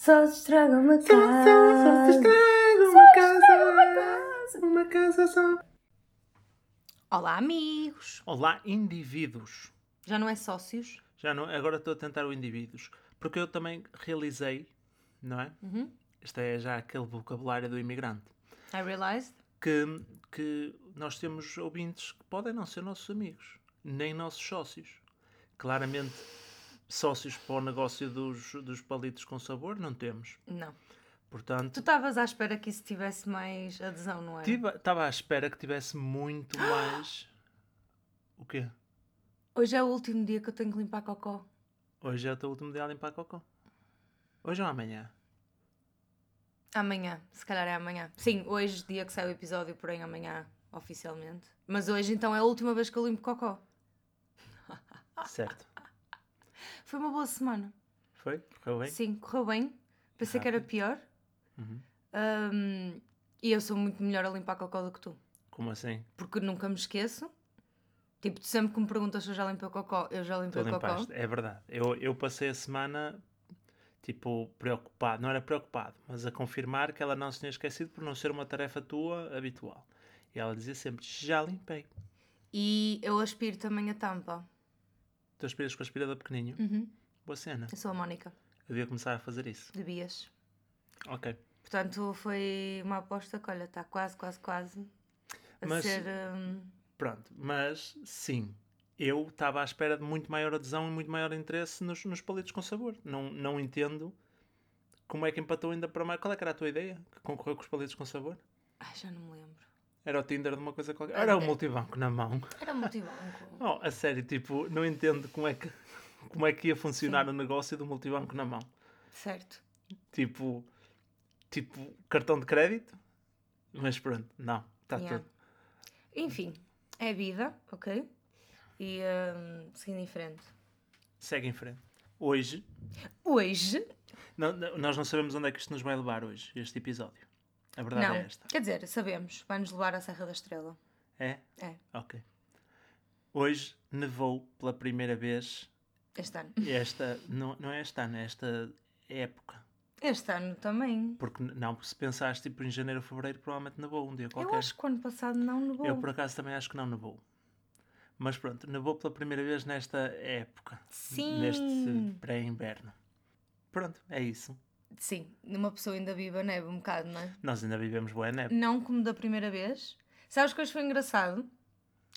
Só se estraga uma Só, só, só se estraga uma casa. Uma casa só. Olá, amigos. Olá, indivíduos. Já não é sócios? Já não, agora estou a tentar o indivíduos. Porque eu também realizei, não é? Uhum. Este é já aquele vocabulário do imigrante. I realized. Que, que nós temos ouvintes que podem não ser nossos amigos, nem nossos sócios. Claramente, sócios para o negócio dos, dos palitos com sabor, não temos. Não. Portanto, Tu estavas à espera que isso tivesse mais adesão, não é? estava à espera que tivesse muito mais. O quê? Hoje é o último dia que eu tenho que limpar cocó. Hoje é o teu último dia a limpar cocô. Hoje ou amanhã? Amanhã, se calhar é amanhã. Sim, hoje, dia que sai o episódio, porém amanhã, oficialmente. Mas hoje então é a última vez que eu limpo cocó. Certo. Foi uma boa semana. Foi? Correu bem? Sim, correu bem. Pensei que era pior. Uhum. Ahm, e eu sou muito melhor a limpar cocó do que tu. Como assim? Porque nunca me esqueço. Tipo, tu sempre que me perguntas se eu já limpei o cocó, eu já Tu limpei o cocó. limpaste. É verdade. Eu, eu passei a semana, tipo, preocupado. Não era preocupado, mas a confirmar que ela não se tinha esquecido por não ser uma tarefa tua habitual. E ela dizia sempre: Já limpei. E eu aspiro também a tampa. Tu aspiras com aspirador pequenininho. Uhum. Boa cena. Eu sou a Mónica, Eu devia começar a fazer isso. devias. Ok. Portanto, foi uma aposta que, olha, está quase, quase, quase a Mas- ser. hum, Pronto. Mas sim. Eu estava à espera de muito maior adesão e muito maior interesse nos, nos palitos com sabor. Não, não entendo como é que empatou ainda para mais. Qual é que era a tua ideia? Que concorreu com os palitos com sabor? Ai, já não me lembro. Era o Tinder de uma coisa qualquer. Era o multibanco na mão. Era multibanco. Oh, a sério, tipo, não entendo como é que, como é que ia funcionar o negócio do multibanco na mão. certo. Tipo, tipo, cartão de crédito? Mas pronto, não, está Yeah. tudo. Enfim, é vida, ok? E hum, seguindo em frente. Segue em frente. Hoje, Hoje, não- não- nós não sabemos onde é que isto nos vai levar hoje, este episódio. A verdade não. é esta. Quer dizer, sabemos, vai-nos levar à Serra da Estrela. É? É, Ok. Hoje nevou pela primeira vez este ano. esta, não, não é esta ano, é esta época. Este ano também. Porque não, se pensares tipo em janeiro ou fevereiro, provavelmente nevou um dia qualquer. Eu acho que o ano passado não nevou. Eu por acaso também acho que não nevou. Mas pronto, nevou pela primeira vez nesta época. Sim. Neste pré-inverno. Pronto, é isso. Sim, uma pessoa ainda vive a neve um bocado, não é? Nós ainda vivemos boa neve. Não como da primeira vez. Sabes que hoje foi engraçado?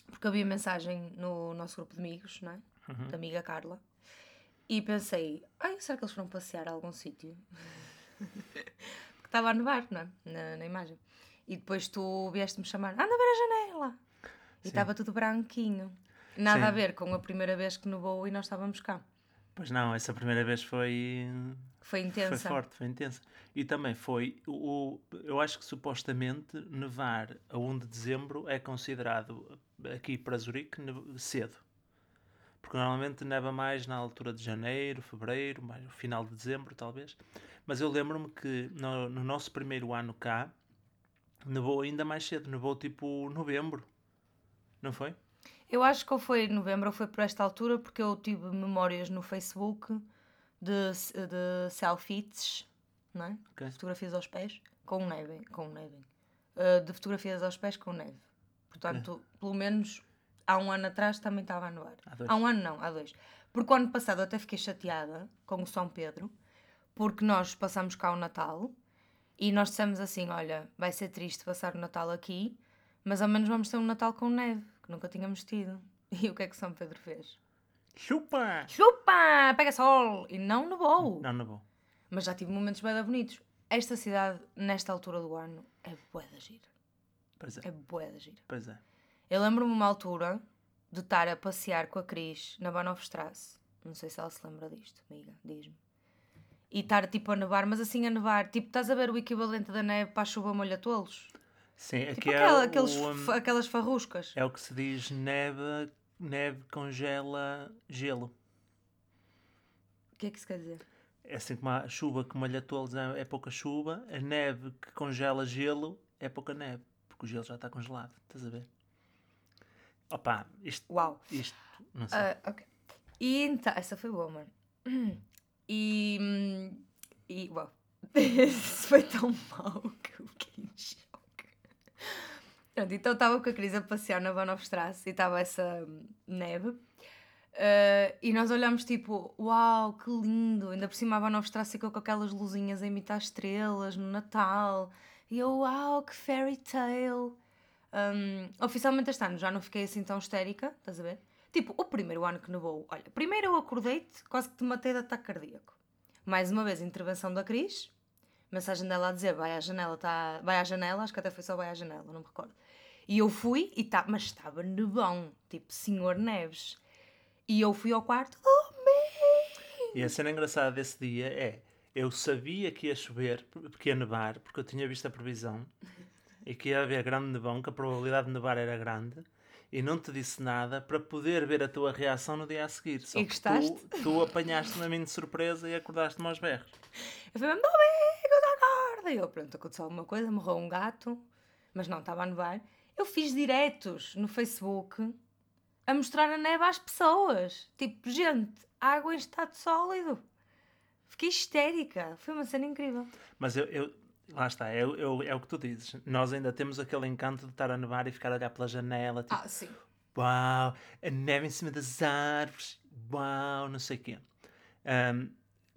Porque havia mensagem no nosso grupo de amigos, não é? Uhum. Da amiga Carla. E pensei, ai, será que eles foram passear a algum sítio? Porque estava a nevar, não é? Na, na imagem. E depois tu vieste-me chamar, anda a ver a janela. E estava tudo branquinho. Nada Sim. a ver com a primeira vez que nevou e nós estávamos cá. Pois não, essa primeira vez foi. Foi intensa. Foi forte, foi intensa. E também foi. O, eu acho que supostamente nevar a 1 de dezembro é considerado aqui para Zurique cedo. Porque normalmente neva mais na altura de janeiro, fevereiro, mais no final de dezembro, talvez. Mas eu lembro-me que no, no nosso primeiro ano cá nevou ainda mais cedo, nevou tipo novembro. Não foi? Eu acho que ou foi em novembro ou foi por esta altura, porque eu tive memórias no Facebook de, de selfies, não é? Ok. Fotografias aos pés com neve. Com neve. Uh, de fotografias aos pés com neve. Portanto, pelo menos há um ano atrás também estava a nevar. Há dois. Há um ano não, há dois. Porque o ano passado eu até fiquei chateada com o São Pedro, porque nós passamos cá o Natal e nós dissemos assim: olha, vai ser triste passar o Natal aqui, mas ao menos vamos ter um Natal com neve, nunca tínhamos tido. E o que é que São Pedro fez? Chupa! Chupa! Pega sol! E não nevou. Não nevou. Mas já tive momentos bem bonitos. Esta cidade, nesta altura do ano, é bué da gira. Pois é, É bué da gira. pois é. Eu lembro-me uma altura de estar a passear com a Cris na Bahnhofstrasse. Não sei se ela se lembra disto, amiga, diz-me. E estar tipo a nevar, mas assim a nevar. Tipo, estás a ver o equivalente da neve para a chuva molha-tolos? Sim, aqui Tipo é, aquela- o- aqueles, o, aquelas farruscas. é o que se diz neve, neve congela gelo. O que é que isso quer dizer? É assim como a chuva que molha tolos é, é pouca chuva, a neve que congela gelo é pouca neve, porque o gelo já está congelado, estás a ver? Opa, isto, Uau! isto não sei. Ah, ok. E então, essa foi boa, mano. E, hum, E, bom, isso foi tão mau que eu choque. Pronto, então estava com a Cris a passear na Bahnhofstrasse e estava essa neve. Uh, e nós olhamos tipo, uau, que lindo! Ainda por cima a Bahnhofstrasse ficou com aquelas luzinhas a imitar estrelas no Natal. E eu, uau, que fairy tale! Um, oficialmente este ano já não fiquei assim tão histérica, estás a ver? Tipo, o primeiro ano que nevou, olha, primeiro eu acordei-te, quase que te matei de ataque cardíaco. Mais uma vez, intervenção da Cris, mensagem dela a dizer vai à janela, tá, vai à janela, acho que até foi só vai à janela, não me recordo. E eu fui, e tá, mas estava nevão, tipo Senhor Neves. E eu fui ao quarto, oh man! E a cena engraçada desse dia é, eu sabia que ia chover, porque ia nevar, porque eu tinha visto a previsão, e que ia haver grande nevão, que a probabilidade de nevar era grande, e não te disse nada para poder ver a tua reação no dia a seguir. Só e que tu, tu apanhaste-me a mim de surpresa e acordaste-me aos berros. Eu falei, não amigo, acorda! E eu, pronto, aconteceu alguma coisa, morreu um gato, mas não, estava a nevar. Eu fiz diretos no Facebook a mostrar a neve às pessoas. Tipo, gente, água em estado sólido. Fiquei histérica. Foi uma cena incrível. Mas eu, eu lá está, é, o que tu dizes. Nós ainda temos aquele encanto de estar a nevar e ficar a olhar pela janela. Tipo, ah, sim. Uau, a neve em cima das árvores. Uau, não sei o quê. Um,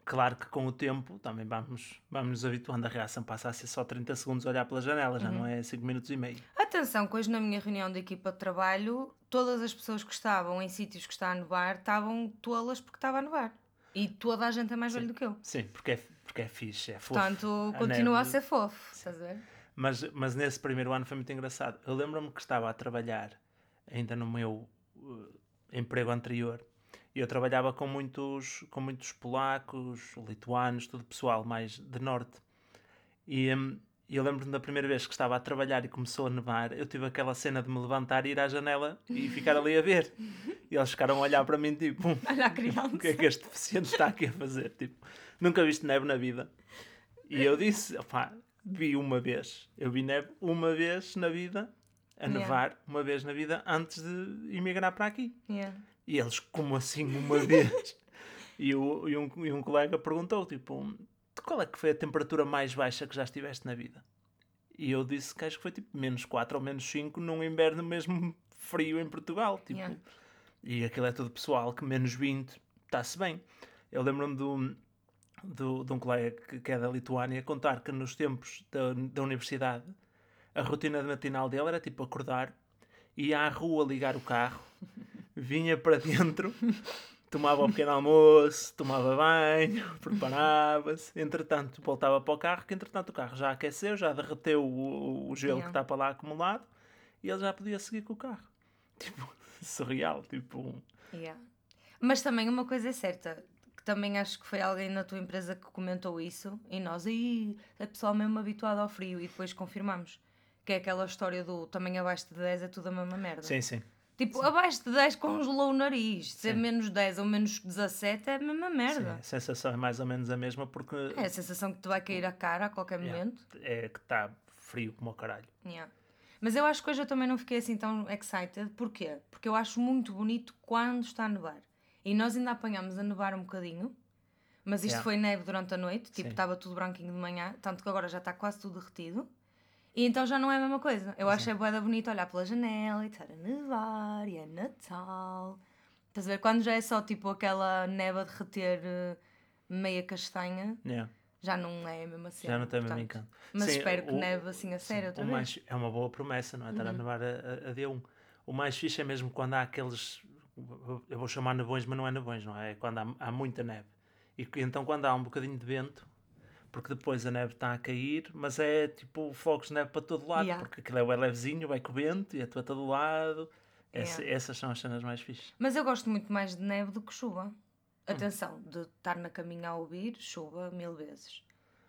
claro que com o tempo também vamos, vamos nos habituando. A reação passa a ser só 30 segundos a olhar pela janela, já uhum. não é 5 minutos e meio. Atenção, que hoje na minha reunião de equipa de trabalho, todas as pessoas que estavam em sítios que está a nevar estavam tolas porque estava a nevar. E toda a gente é mais velho do que eu. Sim, porque é, porque é fixe, é fofo. Portanto, a continua neve... a ser fofo, estás a ver? Mas, mas nesse primeiro ano foi muito engraçado. Eu lembro-me que estava a trabalhar ainda no meu uh, emprego anterior e eu trabalhava com muitos, com muitos polacos, lituanos, tudo pessoal mais de norte. E, um, e eu lembro-me da primeira vez que estava a trabalhar e começou a nevar, eu tive aquela cena de me levantar e ir à janela e ficar ali a ver. E eles ficaram a olhar para mim, tipo, olha a criança. o que é que este deficiente está aqui a fazer? Tipo, nunca viste neve na vida. E eu disse, opá, vi uma vez. Eu vi neve uma vez na vida, a nevar yeah. uma vez na vida, antes de emigrar para aqui. Yeah. E eles, como assim uma vez? e, eu, e, um, e um colega perguntou, tipo, qual é que foi a temperatura mais baixa que já estiveste na vida? E eu disse que acho que foi tipo menos 4 ou menos 5 num inverno mesmo frio em Portugal. Tipo, yeah. E aquilo é tudo pessoal, que menos 20 está-se bem. Eu lembro-me do, do, de um colega que, que, é da Lituânia contar que nos tempos da, da universidade a rotina de matinal dele era tipo acordar, ia à rua ligar o carro, vinha para dentro tomava um pequeno almoço, tomava banho, preparava-se, entretanto voltava para o carro, que entretanto o carro já aqueceu, já derreteu o, o gelo yeah. que está para lá acumulado e ele já podia seguir com o carro. Tipo, surreal, tipo... Yeah. Mas também uma coisa é certa, que também acho que foi alguém na tua empresa que comentou isso e nós, aí é pessoal mesmo habituado ao frio e depois confirmamos. Que é aquela história do também abaixo de 10 é tudo a mesma merda. Sim, sim. Tipo, Sim. abaixo de 10 congelou o nariz. Ser Sim. menos 10 ou menos 17 é a mesma merda. Sim, a sensação é mais ou menos a mesma porque. É a sensação que te vai cair a cara a qualquer momento. Yeah. É que está frio como o caralho. Yeah. Mas eu acho que hoje eu também não fiquei assim tão excited. Porquê? Porque eu acho muito bonito quando está a nevar. E nós ainda apanhámos a nevar um bocadinho. Mas isto yeah. foi neve durante a noite. Tipo, estava tudo branquinho de manhã. Tanto que agora já está quase tudo derretido. E então já não é a mesma coisa. Eu acho é boeda bonito olhar pela janela e estar a nevar e é Natal. Estás a ver? Quando já é só tipo aquela neve a derreter uh, meia castanha, yeah. já não é a mesma cena. Já não tem o mesmo encanto. Mas sim, espero que o, neve assim a sério outra vez. Mais, é uma boa promessa, não é? Estar uhum. a nevar a, a, a dia 1. O mais fixe é mesmo quando há aqueles. Eu vou chamar nevões, mas não é nevões, não é? É quando há, há muita neve. E então quando há um bocadinho de vento porque depois a neve está a cair, mas é tipo fogos de neve para todo lado, yeah. porque aquilo é levezinho, vai com o vento e é para todo lado. Essa, yeah. Essas são as cenas mais fixes. Mas eu gosto muito mais de neve do que chuva. Hum. Atenção, hum. de estar na caminha a ouvir chuva mil vezes.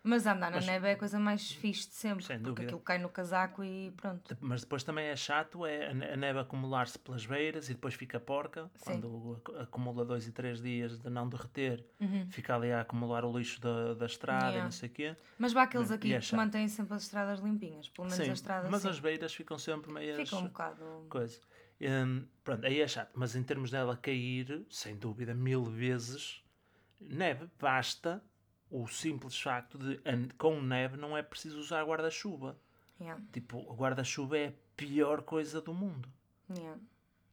Mas andar na mas, neve é a coisa mais fixe de sempre, porque dúvida. aquilo cai no casaco e pronto. Mas depois também é chato é a neve acumular-se pelas beiras e depois fica porca, Sim. quando acumula dois e três dias de não derreter, uhum. fica ali a acumular o lixo da, da estrada yeah. e não sei o quê. Mas vá aqueles aqui é que mantêm sempre as estradas limpinhas, pelo menos Sim, as estradas mas as beiras ficam sempre meias... Ficam um bocado... Coisa. Um, pronto, aí é chato, mas em termos dela cair, sem dúvida, mil vezes, neve basta o simples facto de com neve não é preciso usar guarda-chuva. Yeah. Tipo, o guarda-chuva é a pior coisa do mundo. Yeah.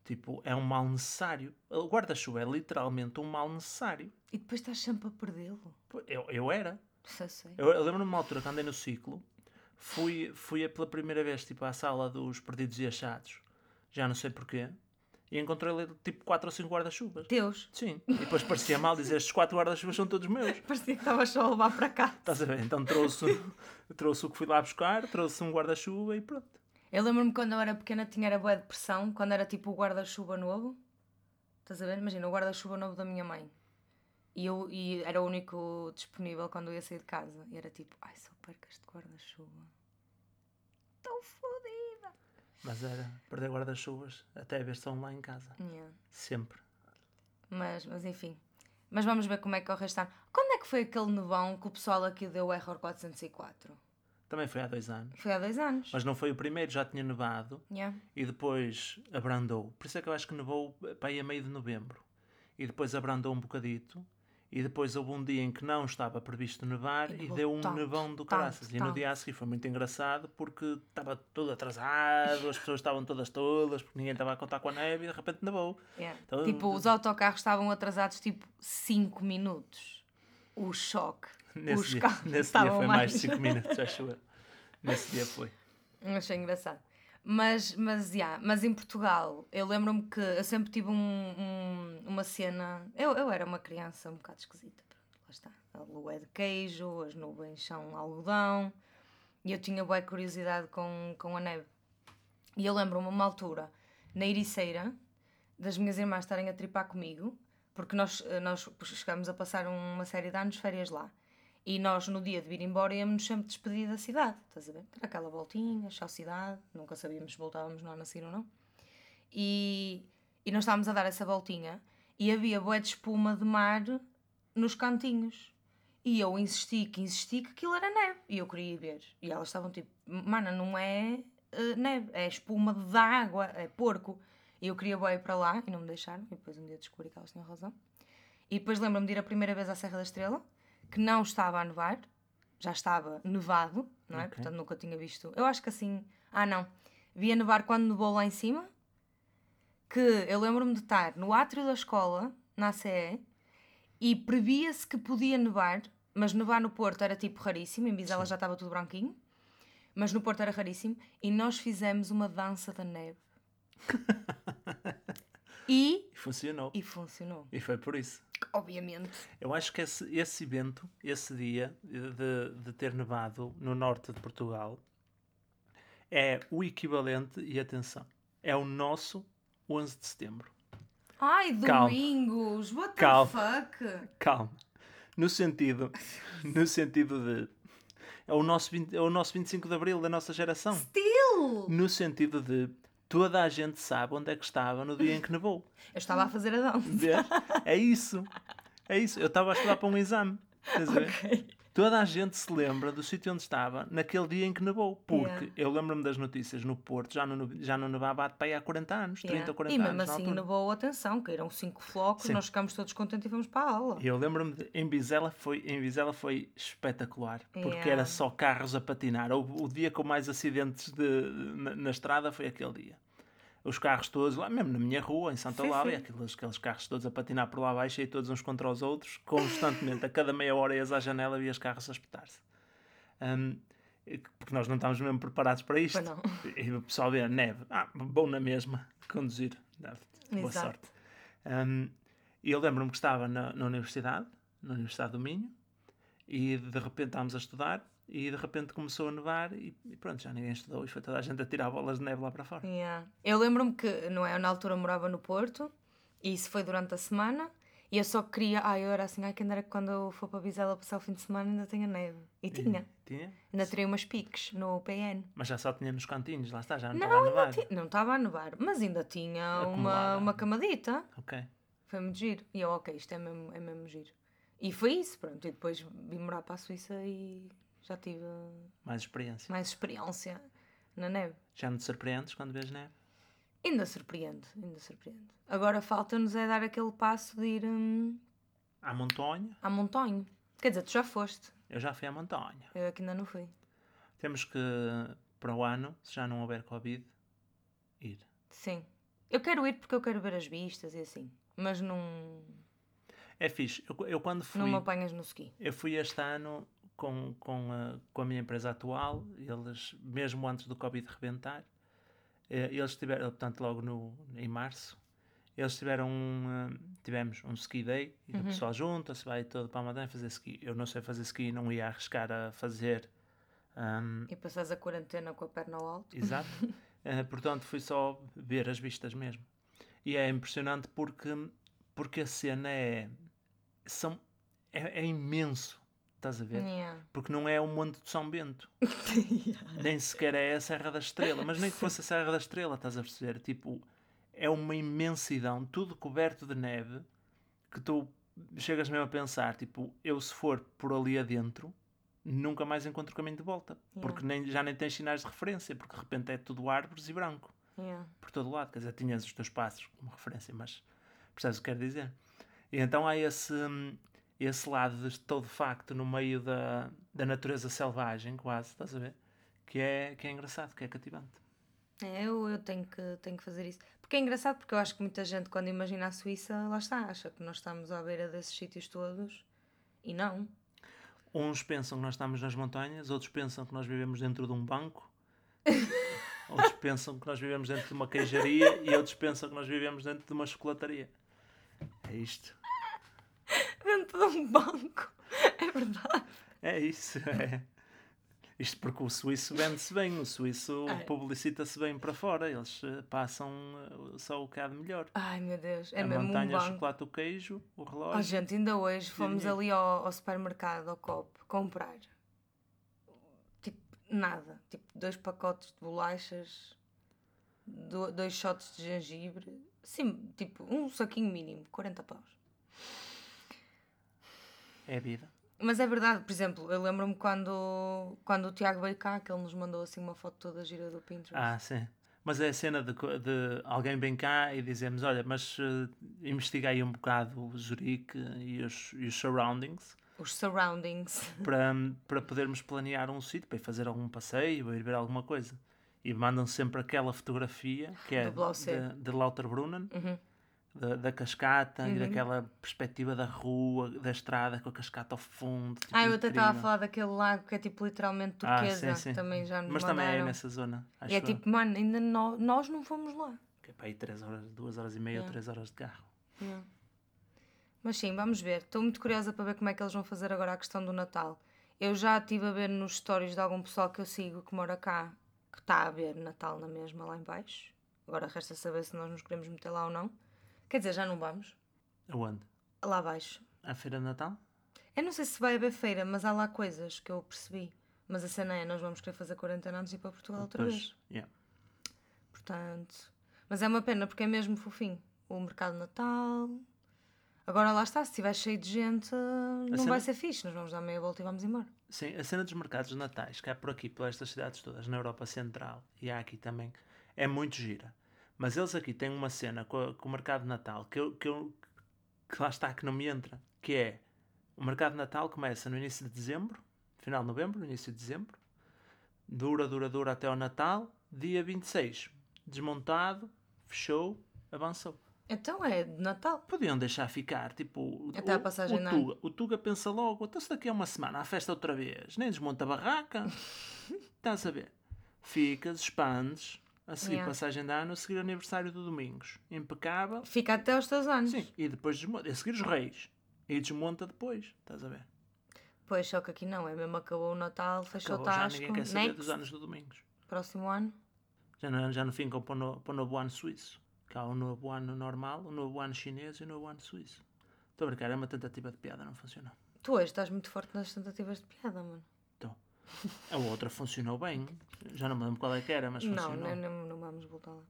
Tipo, é um mal necessário. O guarda-chuva é literalmente um mal necessário. E depois estás sempre a perdê-lo. Eu, eu era. Sei. Eu, eu lembro-me uma altura que andei no ciclo, fui, fui pela primeira vez tipo, à sala dos perdidos e achados, já não sei porquê, e encontrei tipo 4 ou 5 guarda-chuvas. Deus, Sim, e depois parecia mal dizer estes 4 guarda-chuvas são todos meus. parecia que estavas só a levar para cá. Estás a ver? Então trouxe, trouxe o que fui lá buscar, trouxe um guarda-chuva e pronto. Eu lembro-me quando eu era pequena tinha era boa depressão, quando era tipo o guarda-chuva novo. Estás a ver? Imagina, o guarda-chuva novo da minha mãe. E, eu, e era o único disponível quando eu ia sair de casa. E era tipo, ai, só perco este guarda-chuva. Estou fodida. Mas era perder guarda-chuvas até a versão lá em casa. Yeah. Sempre. Mas, mas enfim. Mas vamos ver como é que corre este ano. Quando é que foi aquele nevão que o pessoal aqui deu o Error 404? Também foi há dois anos. Foi há dois anos. Mas não foi o primeiro, já tinha nevado. Yeah. e depois abrandou. Por isso é que eu acho que nevou para aí a meio de novembro. E depois abrandou um bocadito. E depois houve um dia em que não estava previsto nevar E e, deu um tanto, nevão do caraças. E no dia a seguir foi muito engraçado porque estava tudo atrasado, as pessoas estavam todas tolas, porque ninguém estava a contar com a neve e de repente nevou. Yeah. Então, tipo, os autocarros estavam atrasados tipo 5 minutos. O choque. Nesse os dia, carros nesse dia foi mais de 5 minutos, acho eu. Nesse dia foi. Achei engraçado. Mas, mas, yeah, mas em Portugal, eu lembro-me que eu sempre tive um- um- uma cena. Eu, eu era uma criança um bocado esquisita. Pronto, lá está. A lua é de queijo, as nuvens são algodão. E eu tinha boa curiosidade com, com a neve. E eu lembro-me uma altura, na Ericeira, das minhas irmãs estarem a tripar comigo, porque nós, eh, nós chegámos a passar uma série de anos férias lá. E nós, no dia de vir embora, íamos sempre despedir da cidade, estás a ver? Dar aquela voltinha, chá cidade, nunca sabíamos se voltávamos no ano a ou não. E, e nós estávamos a dar essa voltinha e havia bué de espuma de mar nos cantinhos. E eu insisti que insisti que aquilo era neve. E eu queria ir ver. E elas estavam tipo, mana, não é eh, neve, é espuma de água, é porco. E eu queria ir para lá e não me deixaram. E depois um dia descobri que elas tinham razão. E depois lembro-me de ir a primeira vez à Serra da Estrela, que não estava a nevar, já estava nevado, não é? Ok. Portanto nunca tinha visto. Eu acho que assim. Ah, não. Via nevar quando nevou lá em cima, que eu lembro-me de estar no átrio da escola, na ACE, e previa-se que podia nevar, mas nevar no Porto era tipo raríssimo, em Bizela já estava tudo branquinho, mas no Porto era raríssimo, e nós fizemos uma dança da neve. E funcionou. e funcionou, E foi por isso. Obviamente. Eu acho que esse, esse evento, esse dia de, de ter nevado no norte de Portugal, é o equivalente, e atenção, é o nosso 11 de setembro. Ai, Calma. domingos, what the Calma. fuck? Calma. No sentido, no sentido de. É o, nosso 20 é o nosso 25 de Abril da nossa geração. Still! No sentido de toda a gente sabe onde é que estava no dia em que nevou. Eu estava a fazer a dança. Vês? É isso. É isso. Eu estava a estudar para um exame. Estás a ver? Ok. Toda a gente se lembra do sítio onde estava naquele dia em que nevou. Porque Yeah. eu lembro-me das notícias no Porto, já não, já não nevava aí há 40 anos, 30 Yeah. ou 40 E mesmo anos. assim, nevou atenção, caíram cinco flocos, Sim. nós ficámos todos contentes e fomos para a aula. E Eu lembro-me em Bizela foi em Bizela foi espetacular porque Yeah. era só carros a patinar. O, o dia com mais acidentes de, na, na estrada foi aquele dia. Os carros todos lá, mesmo na minha rua, em Santa Láudia, sim. aqueles, aqueles carros todos a patinar por lá abaixo e todos uns contra os outros, constantemente, a cada meia hora ias à janela e os carros a espetar-se. Hum, porque nós não estávamos mesmo preparados para isto. E o pessoal vê a neve, ah, bom na mesma, conduzir. Boa Exato. sorte. Um, e eu lembro-me que estava na, na universidade, na Universidade do Minho, e de repente estávamos a estudar, e de repente começou a nevar, e, e pronto, já ninguém estudou, e foi toda a gente a tirar bolas de neve lá para fora. Yeah. Eu lembro-me que, não é, eu na altura morava no Porto, e isso foi durante a semana, e eu só queria, ai, eu era assim, ai, quem era que quando eu for para Bizela passar o fim de semana ainda tenha neve. E tinha. Tinha? Ainda tirei umas piques no PN. Mas já só tinha nos cantinhos, lá está, já não, Não, estava a nevar. não estava a nevar, mas ainda tinha uma, uma camadita. Ok. Foi muito giro. E eu, ok, isto é mesmo, é mesmo giro. E foi isso, pronto. E depois vim morar para a Suíça e já tive Mais experiência. mais experiência na neve. Já não te surpreendes quando vês neve? Ainda surpreende, ainda surpreende. Agora falta-nos é dar aquele passo de ir hum, À montanha, à montanha. Quer dizer, tu já foste. Eu já fui à montanha. Eu aqui ainda não fui. Temos que, para o ano, se já não houver Covid, ir. Sim. Eu quero ir porque eu quero ver as vistas e assim. Mas não, É fixe. Eu, eu quando fui. não me apanhas no ski. Eu fui este ano com, com, a, com a minha empresa atual, eles, mesmo antes do Covid rebentar, eh, eles tiveram, portanto, logo no, em março, eles tiveram um, eh, tivemos um ski day, e o pessoal junta-se, vai todo para a montanha fazer ski. Eu não sei fazer ski, não ia arriscar a fazer. ahm, E passas a quarentena com a perna ao alto. Exato. Eh, portanto, fui só ver as vistas mesmo. E é impressionante porque, porque a cena é, são, é, é imenso. Estás a ver? Yeah. Porque não é o Monte de São Bento. nem sequer é a Serra da Estrela. Mas nem que fosse a Serra da Estrela, estás a perceber? Tipo, é uma imensidão, tudo coberto de neve, que tu chegas mesmo a pensar, tipo, eu se for por ali adentro, nunca mais encontro o caminho de volta. Porque nem, já nem tens sinais de referência, porque de repente é tudo árvores e branco. Yeah. Por todo lado. Quer dizer, tinhas os teus passos como referência, mas percebes o que quero dizer? E então há esse, hum, esse lado de todo facto no meio da, da natureza selvagem, quase, estás a ver? Que é, que é engraçado, que é cativante. É, eu, eu tenho, que, tenho que fazer isso. Porque é engraçado, porque eu acho que muita gente, quando imagina a Suíça, lá está, acha que nós estamos à beira desses sítios todos. E não. Uns pensam que nós estamos nas montanhas, outros pensam que nós vivemos dentro de um banco, outros pensam que nós vivemos dentro de uma queijaria e outros pensam que nós vivemos dentro de uma chocolataria. É isto. De um banco. É verdade. É isso. É. Isto porque o suíço vende-se bem, o suíço É. publicita-se bem para fora, eles eh, passam eh, só o que há de melhor. Ai meu Deus, é a mesmo um montanha, o banco. chocolate, o queijo, o Oh, relógio. gente, ainda hoje fomos dinheiro. ali ao, ao supermercado, ao COP, comprar. Tipo, nada. Tipo, dois pacotes de bolachas, do- dois shots de gengibre. Sim, tipo, um saquinho mínimo, 40 paus. É a vida. Mas é verdade, por exemplo, eu lembro-me quando, quando o Tiago veio cá, que ele nos mandou assim uma foto toda gira do Pinterest. Ah, sim. Mas é a cena de, de alguém vem cá e dizemos: Olha, mas eh, investiga aí um bocado o Zurique e os, e os surroundings Os surroundings. para, para podermos planear um sítio, para ir fazer algum passeio ou ir ver alguma coisa. E mandam sempre aquela fotografia que é de, de Lauterbrunnen, Uhum. Da, da cascata e Uhum. daquela perspectiva da rua, da estrada com a cascata ao fundo. tipo, Ah, eu até estava a falar daquele lago que é tipo literalmente Ah, turquesa. sim, sim. Também já nos Mas também é mandaram. nessa zona. E é eu. tipo, mano, ainda nó- nós não fomos lá. Que é para aí 3 horas, 2 horas e meia ou Yeah. 3 horas de carro. Yeah. Mas sim, vamos ver. Estou muito curiosa para ver como é que eles vão fazer agora a questão do Natal. Eu já estive a ver nos stories de algum pessoal que eu sigo que mora cá, que está a ver Natal na mesma lá em baixo. Agora resta saber se nós nos queremos meter lá ou não. Quer dizer, já não vamos. Aonde? Lá abaixo. À Feira de Natal? Eu não sei se vai haver feira, mas há lá coisas que eu percebi. Mas a cena é, nós vamos querer fazer quarentena antes de ir para Portugal outra vez. Pois, yeah. Portanto. Mas é uma pena porque é mesmo fofinho. O mercado de Natal. Agora lá está, se estiver cheio de gente, não cena- vai ser fixe. Nós vamos dar meia volta e vamos embora. Sim, a cena dos mercados de natais, que há por aqui, por estas cidades todas, na Europa Central e há aqui também, é muito gira. Mas eles aqui têm uma cena com, a- com o mercado de Natal que, eu, que, eu, que lá está, que não me entra, que é o mercado de Natal começa no início de dezembro, final de novembro, início de dezembro, dura, dura, dura até ao Natal, dia 26, desmontado, fechou, avançou. Então é de Natal. Podiam deixar ficar, tipo, o- Até a o, passagem o. Tuga. O Tuga pensa logo, então se daqui a uma semana há festa outra vez, nem desmonta a barraca. Estás a ver? Ficas, expandes, a seguir Yeah. passagem de ano, a seguir aniversário do Domingos. Impecável. Fica até aos teus anos. Sim, e depois desmonta, a seguir os reis. E desmonta depois, estás a ver? Pois, só que aqui não. É mesmo acabou o Natal, fechou o Acabou, já tasco. ninguém quer saber Next, dos anos do Domingos. próximo ano. Já não, já não ficam para o, no- para o novo ano suíço. Que há o novo ano normal, o novo ano chinês e o novo ano suíço. Estou a brincar, é uma tentativa de piada, não funcionou. Tu hoje estás muito forte nas tentativas de piada, mano. A outra funcionou bem. Já não me lembro qual é que era, mas funcionou. não, não, não vamos voltar lá.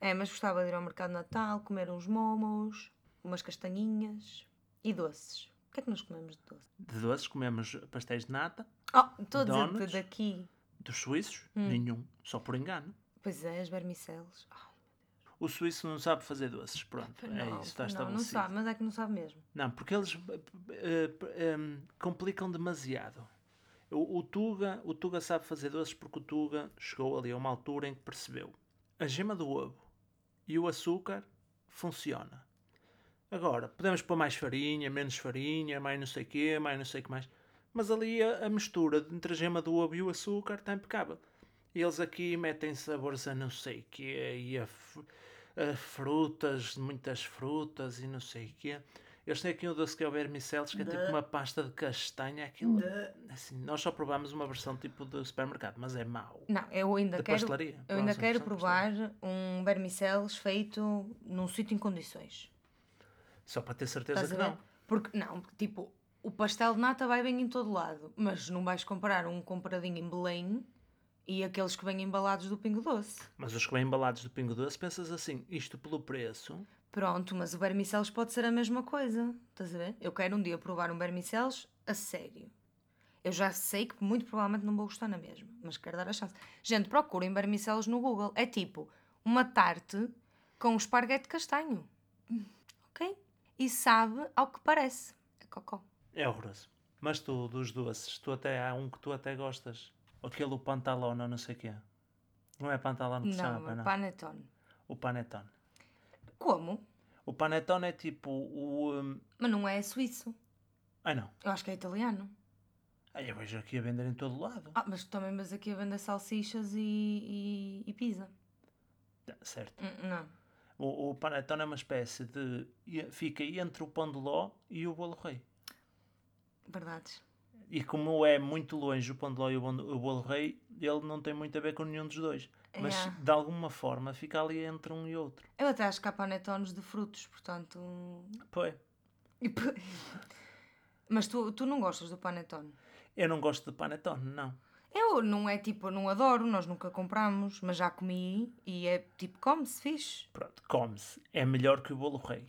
É, mas gostava de ir ao mercado de Natal, comer uns momos, umas castanhinhas e doces. O que é que nós comemos de doce? De doces comemos pastéis de nata. Oh, de Donuts? daqui. Dos suíços, Hum. nenhum. Só por engano. Pois é, as vermicelas. Ai, O suíço não sabe fazer doces. Pronto, é não, isso, está não, estabelecido. não sabe, mas é que não sabe mesmo. Não, porque eles eh, eh, em, complicam demasiado. O, o, Tuga, o Tuga sabe fazer doces porque o Tuga chegou ali a uma altura em que percebeu a gema do ovo e o açúcar funciona. Agora, podemos pôr mais farinha, menos farinha, mais não sei quê, mais não sei que mais. Mas ali a, a mistura entre a gema do ovo e o açúcar está impecável. Eles aqui metem sabores a não sei quê e a, a frutas, muitas frutas e não sei quê. Eles têm aqui um doce que é o vermiceles, que é tipo uma pasta de castanha. Aquilo, assim, nós só provámos uma versão tipo do supermercado, mas é mau. Não, eu ainda De quero, pastelaria. eu ainda quero provar um vermiceles feito num sítio em condições. Só para ter certeza que não. Porque, não, porque, tipo, o pastel de nata vai bem em todo lado, mas não vais comparar um compradinho em Belém e aqueles que vêm embalados do Pingo Doce. Mas os que vêm embalados do Pingo Doce, pensas assim, isto pelo preço, Pronto, mas o vermiceles pode ser a mesma coisa. Estás a ver? Eu quero um dia provar um vermiceles a sério. Eu já sei que muito provavelmente não vou gostar na mesma, mas quero dar a chance. Gente, procurem vermiceles no Google. É tipo uma tarte com esparguete castanho. Ok? E sabe ao que parece. É cocó. é horroroso. Mas tu, dos doces, tu até há um que tu até gostas. Aquele pantalona, não sei o quê. Não é pantalona que se chama, Não, é não. panetone. O panetone. Como? O panetone é tipo o... hum, Mas não é suíço. Ai não. Eu acho que é italiano. Ai, eu vejo aqui a vender em todo lado. Ah, mas tu também vas aqui a vender salsichas e, e, e pizza. Tá, Certo. Hum, Não. O, o panetone é uma espécie de... Fica entre o pão de ló e o bolo rei. Verdades. E como é muito longe o pão de ló e o bolo, rei, ele não tem muito a ver com nenhum dos dois. Mas É. de alguma forma fica ali entre um e outro. Eu até acho que há panetones de frutos, portanto. Pois. Mas tu, tu não gostas do panetone? Eu não gosto de panetone, não. Eu não é tipo, não adoro, nós nunca compramos, mas já comi e é tipo, come-se fixe. Pronto, come-se. É melhor que o bolo rei.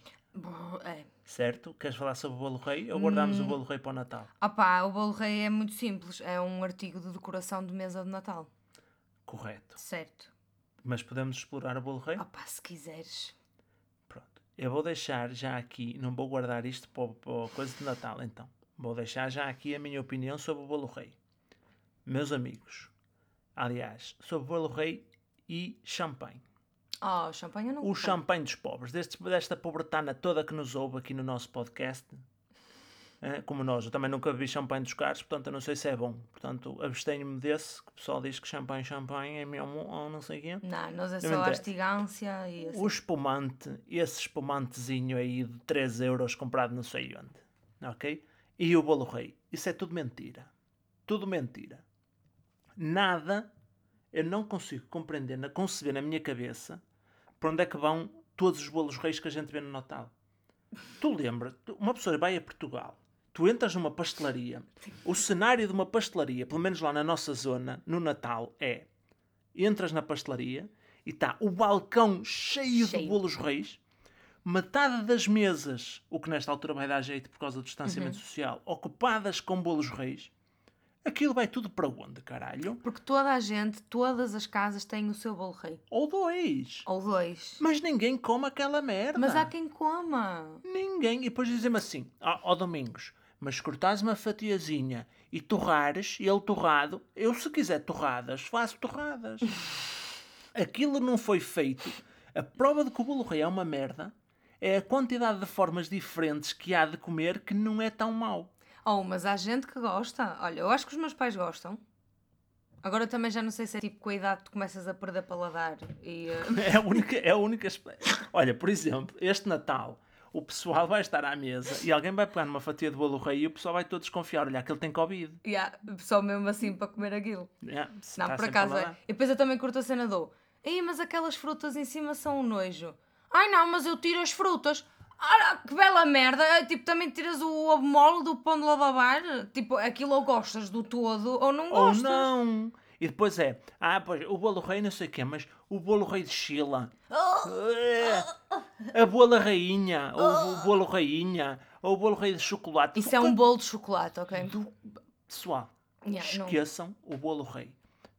É. Certo? Queres falar sobre o bolo rei ou guardamos o bolo rei para o Natal? Opá, o bolo rei é muito simples, é um artigo de decoração de mesa de Natal. Correto. Certo. Mas podemos explorar o bolo rei? Opá, se quiseres. Pronto. Eu vou deixar já aqui, não vou guardar isto para, para a coisa de Natal então. Vou deixar já aqui a minha opinião sobre o bolo rei. Meus amigos, aliás, sobre o bolo rei e champanhe. Oh, champanhe eu não O champanhe dos pobres, deste, desta pobretana toda que nos ouve aqui no nosso podcast. eh, Como nós, eu também nunca bebi champanhe dos caros, portanto eu não sei se é bom. Portanto, abstenho-me desse, que o pessoal diz que champanhe, champanhe é mesmo ou não sei o quê. Não, nós é só a interessa. estigância e assim. O espumante, esse espumantezinho aí de 3 euros comprado não sei onde. Ok? E o bolo rei. Isso é tudo mentira. Tudo mentira. Nada, eu não consigo compreender, conceber na minha cabeça para onde é que vão todos os bolos reis que a gente vê no Natal. Tu lembras, tu- uma pessoa vai a Portugal, tu entras numa pastelaria, o cenário de uma pastelaria, pelo menos lá na nossa zona, no Natal, é entras na pastelaria e está o balcão cheio, de Cheio. bolos reis, metade das mesas, o que nesta altura vai dar jeito por causa do distanciamento social, ocupadas com bolos reis. Aquilo vai tudo para onde, caralho? Porque toda a gente, todas as casas têm o seu bolo rei. Ou dois. Ou dois. Mas ninguém come aquela merda. Mas há quem coma. Ninguém. E depois dizem-me assim, ó ó, Domingos, mas cortares uma fatiazinha e torrares, e ele torrado, eu se quiser torradas, faço torradas. Aquilo não foi feito. A prova de que o bolo rei é uma merda é a quantidade de formas diferentes que há de comer que não é tão mau. Oh, mas há gente que gosta. Olha, eu acho que os meus pais gostam. Agora também já não sei se é tipo com a idade tu começas a perder paladar e. eh, É a única. É a única... Olha, por exemplo, este Natal, o pessoal vai estar à mesa e alguém vai pegar numa fatia de bolo rei e o pessoal vai todo desconfiar. Olha, aquele tem Covid. yeah, só mesmo assim para comer aquilo. Se Não, por acaso é. E depois eu também curto a cena do. Ei, mas aquelas frutas em cima são um nojo. Ai não, mas eu tiro as frutas. Ah, que bela merda! É, Tipo, também tiras o mole do pão de lavar. Tipo, aquilo ou gostas do todo ou não Ou gostas. não! E depois é, ah, pois, o bolo rei não sei o quê, mas o bolo rei de Chila. É, a bola rainha, ou o bolo rainha, ou o bolo rei de chocolate. Isso é um bolo de chocolate, ok? Do... Pessoal, Yeah, não. esqueçam o bolo rei.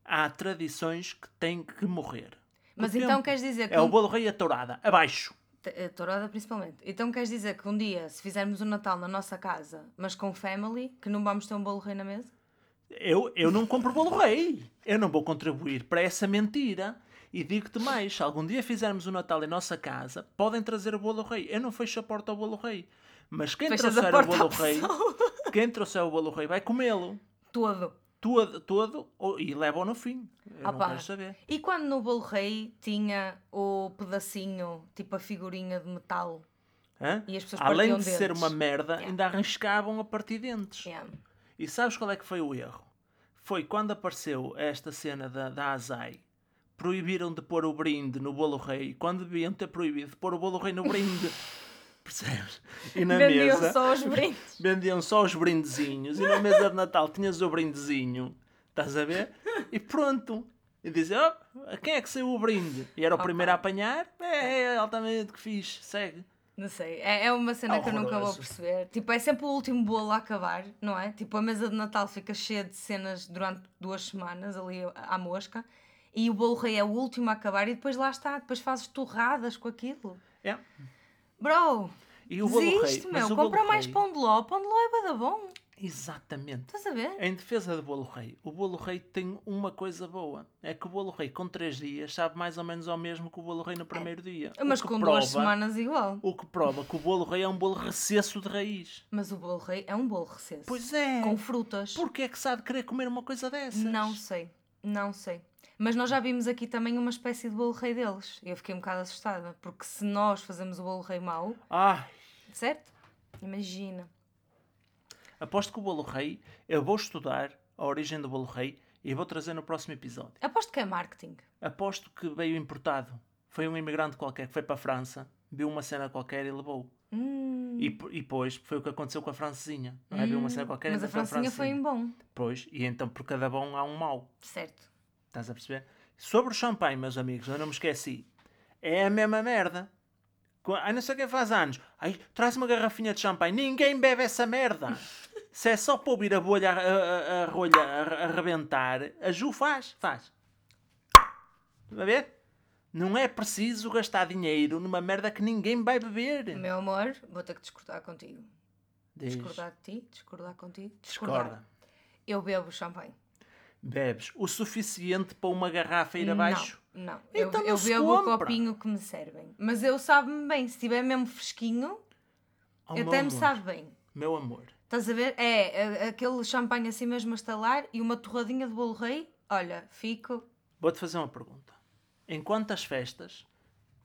Há tradições que têm que morrer. Mas o então queres dizer que. É o bolo rei a tourada, abaixo. T- a Tourada principalmente. Então queres dizer que um dia, se fizermos o Natal na nossa casa, mas com family, que não vamos ter um bolo rei na mesa? Eu, eu não compro bolo rei. Eu não vou contribuir para essa mentira. E digo-te mais, se algum dia fizermos o Natal em nossa casa, podem trazer o bolo rei. Eu não fecho a porta ao bolo rei. Mas quem Fechas trouxer o bolo rei, quem trouxer o bolo rei vai comê-lo. Todo. Todo, todo e leva-o no fim. Eu Ah não quero saber. E quando no bolo rei tinha o pedacinho, tipo a figurinha de metal? Hã? E as pessoas Além de ser dentes. uma merda, Yeah. ainda arriscavam a partir dentes. Yeah. E sabes qual é que foi o erro? Foi quando apareceu esta cena da, da Azai. Proibiram de pôr o brinde no bolo rei, quando deviam ter proibido de pôr o bolo rei no brinde. Percebes? E na Vendiam mesa só os brindes. vendiam só os brindezinhos. E na mesa de Natal tinhas o brindezinho. Estás a ver? E pronto. E dizem, oh, quem é que saiu o brinde? E era o Opa. primeiro a apanhar? É, é altamente que fiz. Segue. Não sei, é, é uma cena que eu nunca vou perceber. Tipo, é sempre o último bolo a acabar, não é? Tipo, a mesa de Natal fica cheia de cenas durante duas semanas ali à mosca e o bolo rei é o último a acabar e depois lá está, depois fazes torradas com aquilo. É. Bro, E o bolo rei. mas meu, bolo compra mais rei- pão de ló, pão de ló é bada bom, Exatamente. estás a ver? Em defesa do bolo rei, o bolo rei tem uma coisa boa. É que o bolo rei com 3 dias sabe mais ou menos ao mesmo que o bolo rei no primeiro dia. O Mas que com prova, duas semanas igual. O que prova que o bolo rei é um bolo recesso de raiz. Mas o bolo rei é um bolo recesso. Pois é. Com frutas. Porquê é que se há de querer comer uma coisa dessas? Não sei, não sei. Mas nós já vimos aqui também uma espécie de bolo rei deles. Eu fiquei um bocado assustada, porque se nós fazemos o bolo rei mau, Ai, certo? Imagina. aposto que o bolo rei, eu vou estudar a origem do bolo rei e vou trazer no próximo episódio. Aposto que é marketing. Aposto que veio importado. Foi um imigrante qualquer que foi para a França, viu uma cena qualquer e levou. Hum, E, e depois foi o que aconteceu com a francesinha. Não é? Viu uma cena qualquer e mas a então foi em bom. Pois, e então por cada bom há um mau. Certo. Estás a perceber? Sobre o champanhe, meus amigos, eu não me esqueci. É a mesma merda. Ai, não sei quem faz anos. Ai, traz uma garrafinha de champanhe. Ninguém bebe essa merda. Se é só para ouvir a bolha, a, a, a rolha a, a a Ju faz. Faz. Está a ver? Não é preciso gastar dinheiro numa merda que ninguém vai beber. Meu amor, vou ter que discordar contigo. Diz, Discordar de ti, discordar contigo. Discordar. discorda. Eu bebo champanhe. Bebes o suficiente para uma garrafa ir abaixo? Não, não. Então eu eu bebo o compra. copinho que me servem. Mas eu sabe-me bem. Se estiver mesmo fresquinho, Oh, meu até me amor, sabe bem. Meu amor. Estás a ver? É, aquele champanhe assim mesmo a estalar e uma torradinha de bolo rei. Olha, fico. Vou-te fazer uma pergunta. Em quantas festas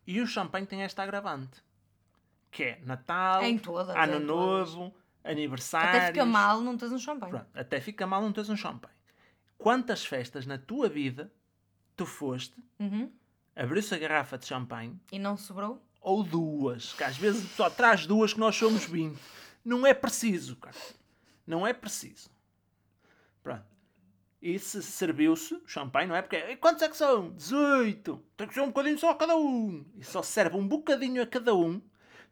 e o champanhe tem esta agravante? Que é Natal, todas, Ano. Novo, aniversários... Até fica mal não tens um champanhe. Pronto, até fica mal não teres um champanhe. Quantas festas na tua vida tu foste, Uhum. abriu-se a garrafa de champanhe, E não sobrou? ou duas, que às vezes só traz duas que nós somos 20. Não é preciso, cara. Não é preciso. Pronto. E se serviu-se o champanhe, não é? Porque "E quantos é que são? 18. Tem que ser um bocadinho só a cada um. E só serve um bocadinho a cada um,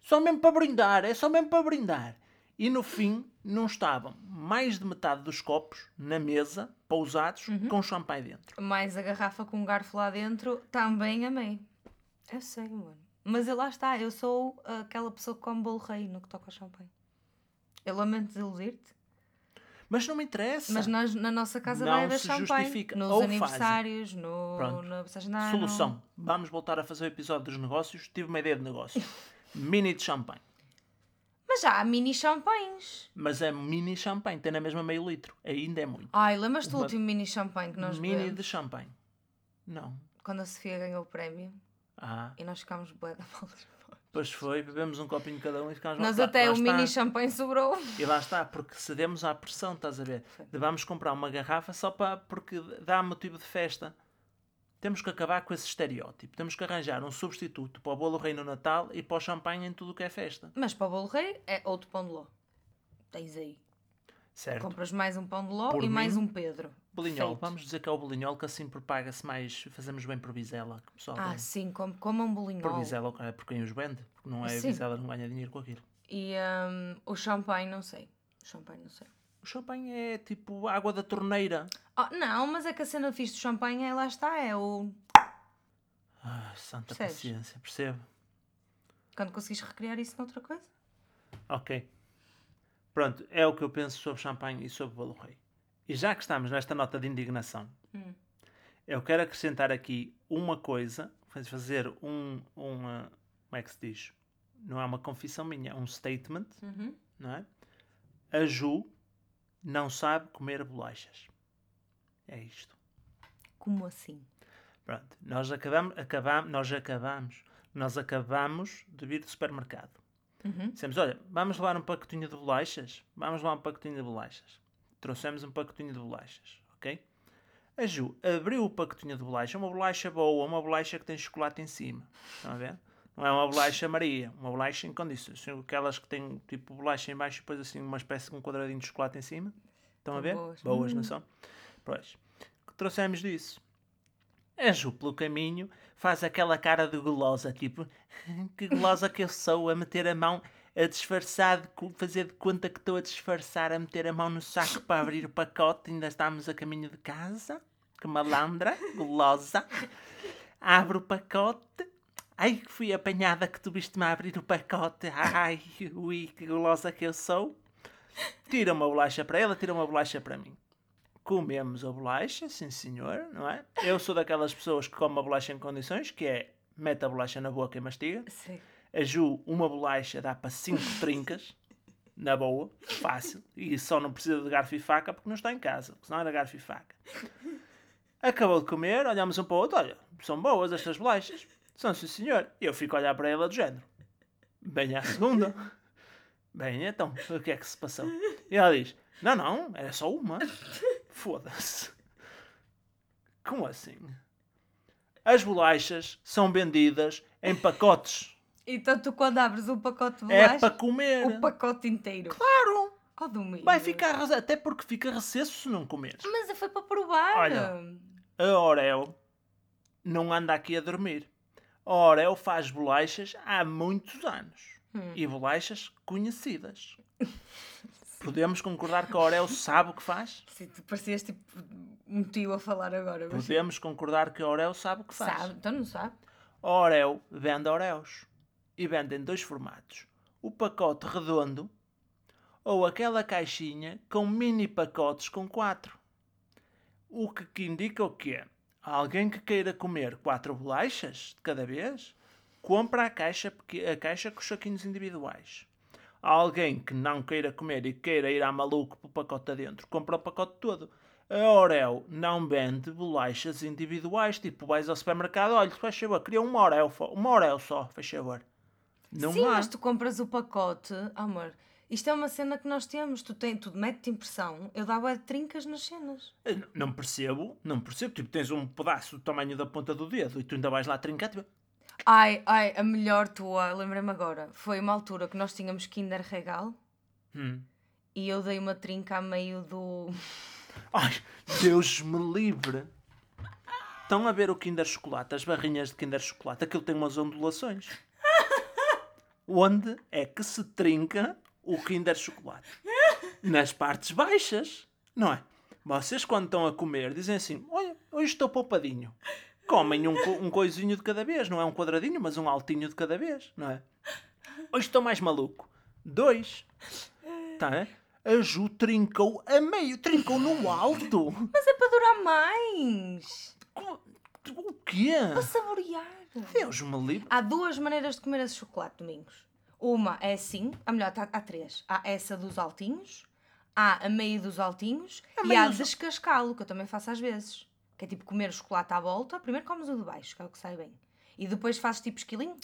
só mesmo para brindar. É só mesmo para brindar. E no fim, não estavam mais de metade dos copos na mesa, pousados, com champanhe dentro. Mais a garrafa com um garfo lá dentro, também amei. Eu sei, mano. Mas eu, lá está, eu sou aquela pessoa que come bolo rei no que toca ao champanhe. Eu lamento desiludir-te, Mas não me interessa. mas nós, na nossa casa Não vai haver se champanhe. justifica. Nos Ou aniversários, no, Pronto. na passagem. Solução. Vamos voltar a fazer o episódio dos negócios. Tive uma ideia de negócio. Mini de champanhe. Mas já há mini champanhes. Mas é mini champanhe. Tem na mesma meio litro. Ainda é muito. Ai, lembras-te do Uma- último mini champanhe que nós Mini bebemos? de champanhe. Não. Quando a Sofia ganhou o prémio Ah, e nós ficámos bué da mal pois foi. Bebemos um copinho cada um e ficámos Nós lá, até lá o está. mini champanhe sobrou. E lá está, porque cedemos à pressão, estás a ver? De vamos comprar uma garrafa só para porque dá motivo de festa. Temos que acabar com esse estereótipo. Temos que arranjar um substituto para o bolo rei no Natal e para o champanhe em tudo o que é festa. Mas para o bolo rei é outro pão de ló. Tens aí. Certo? Compras mais um pão de ló Por e mais mim, um Pedro. Bolinhol, Feito. vamos dizer que é o bolinhol que assim propaga-se mais, fazemos bem por Vizela, que o pessoal Ah, sim, como, como um bolinhol. Por Vizela é por quem os vende, porque não é Sim. Vizela não ganha dinheiro com aquilo. E hum, o champanhe, não sei. O champanhe, não sei. O champanhe é tipo água da torneira. Oh, não, mas é que a cena fixe do champanhe é lá está, é o. Ah, santa Percebes? paciência, percebo. Quando conseguis recriar isso noutra coisa? Ok. Pronto, é o que eu penso sobre champanhe e sobre bolo rei. E já que estamos nesta nota de indignação, Hum. eu quero acrescentar aqui uma coisa, fazer um, um ah, como é que se diz? Não é uma confissão minha, é um statement, Uhum. não é? A Ju não sabe comer bolachas. É isto. Como assim? Pronto, nós acabamos, acabamos, nós acabamos, nós acabamos de vir do supermercado. Uhum. Dissemos, olha, vamos levar um pacotinho de bolachas? Vamos levar um pacotinho de bolachas. Trouxemos um pacotinho de bolachas, ok? A Ju abriu o pacotinho de bolacha, uma bolacha boa, uma bolacha que tem chocolate em cima. Estão a ver? Não é uma bolacha Maria, uma bolacha em condições. São aquelas que têm tipo bolacha em baixo e depois assim uma espécie de um quadradinho de chocolate em cima. Estão a ver? boas. Boas, não Hum. são? Pois. Trouxemos disso. A Ju, pelo caminho, faz aquela cara de gulosa, tipo, que gulosa que eu sou, a meter a mão, a disfarçar, de fazer de conta que estou a disfarçar, a meter a mão no saco para abrir o pacote, ainda estamos a caminho de casa, que malandra, gulosa. Abre o pacote, ai que fui apanhada que tu viste-me a abrir o pacote, ai, ui, que gulosa que eu sou. Tira uma bolacha para ela, tira uma bolacha para mim comemos a bolacha, sim senhor, não é? Eu sou daquelas pessoas que come a bolacha em condições, que é mete a bolacha na boca e mastiga. Sim. A Ju, uma bolacha dá para 5 trincas, na boa, fácil, e só não precisa de garfo e faca porque não está em casa, porque senão era garfo e faca. Acabou de comer, olhamos um para o outro, olha, são boas estas bolachas. São sim senhor. Eu fico a olhar para ela do género. Bem à segunda. Bem, então, o que é que se passou? E ela diz, não, não, era só uma. Foda-se. Como assim? As bolachas são vendidas em pacotes. Então tu quando abres o pacote de É bolacha, para comer. o pacote inteiro. Claro! Oh, domingo. Vai ficar, até porque fica recesso se não comeres. Mas foi para provar. Olha. A Orel não anda aqui a dormir. A Orel faz bolachas há muitos anos. Hum. E bolachas conhecidas. Podemos concordar que a Orel sabe o que faz? Sim, tu parecias tipo um tio a falar agora. Mas Podemos concordar que a Orel sabe o que faz. sabe, então não sabe. A Orel vende Oreos. E vende em dois formatos. O pacote redondo ou aquela caixinha com mini pacotes com quatro. O que, que indica o quê? Alguém que queira comer quatro bolachas de cada vez, compra a caixa, a caixa com os saquinhos individuais. Alguém que não queira comer e queira ir à maluco para o pacote adentro, compra o pacote todo. A Orel não vende bolachas individuais, tipo vais ao supermercado, olha, faz favor, queria uma Orel, fo- uma Orel só, faz favor. Não Sim, há. mas tu compras o pacote. Amor, isto é uma cena que nós temos. Tu, tem, tu mete impressão. Eu dava trincas nas cenas. Eu n- Não percebo, não percebo. Tipo, tens um pedaço do tamanho da ponta do dedo e tu ainda vais lá trincar. Tipo, Ai, ai, a melhor tua, lembrei-me agora. Foi uma altura que nós tínhamos Kinder Regal hum. e eu dei uma trinca a meio do. Ai, Deus me livre. Estão a ver o Kinder Chocolate, as barrinhas de Kinder Chocolate, aquilo tem umas ondulações. Onde é que se trinca o Kinder Chocolate? Nas partes baixas, não é? Vocês quando estão a comer dizem assim, olha, hoje estou poupadinho. Comem um, um coisinho de cada vez, não é um quadradinho, mas um altinho de cada vez, não é? Hoje estou mais maluco. Dois. Tá, é? A Ju trincou a meio, trincou no alto. Mas é para durar mais! O quê? Para saborear! Deus me livre. Há duas maneiras de comer esse chocolate, Domingos. Uma é assim, a melhor, há, há três. Há essa dos altinhos, há a meio dos altinhos A e há dos- descascá-lo, que eu também faço às vezes. Que é tipo comer o chocolate à volta, primeiro comes o de baixo, que é o que sai bem. E depois fazes tipo esquilinho,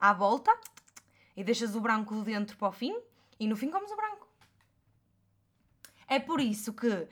à volta, e deixas o branco de dentro para o fim, e no fim comes o branco. É por isso que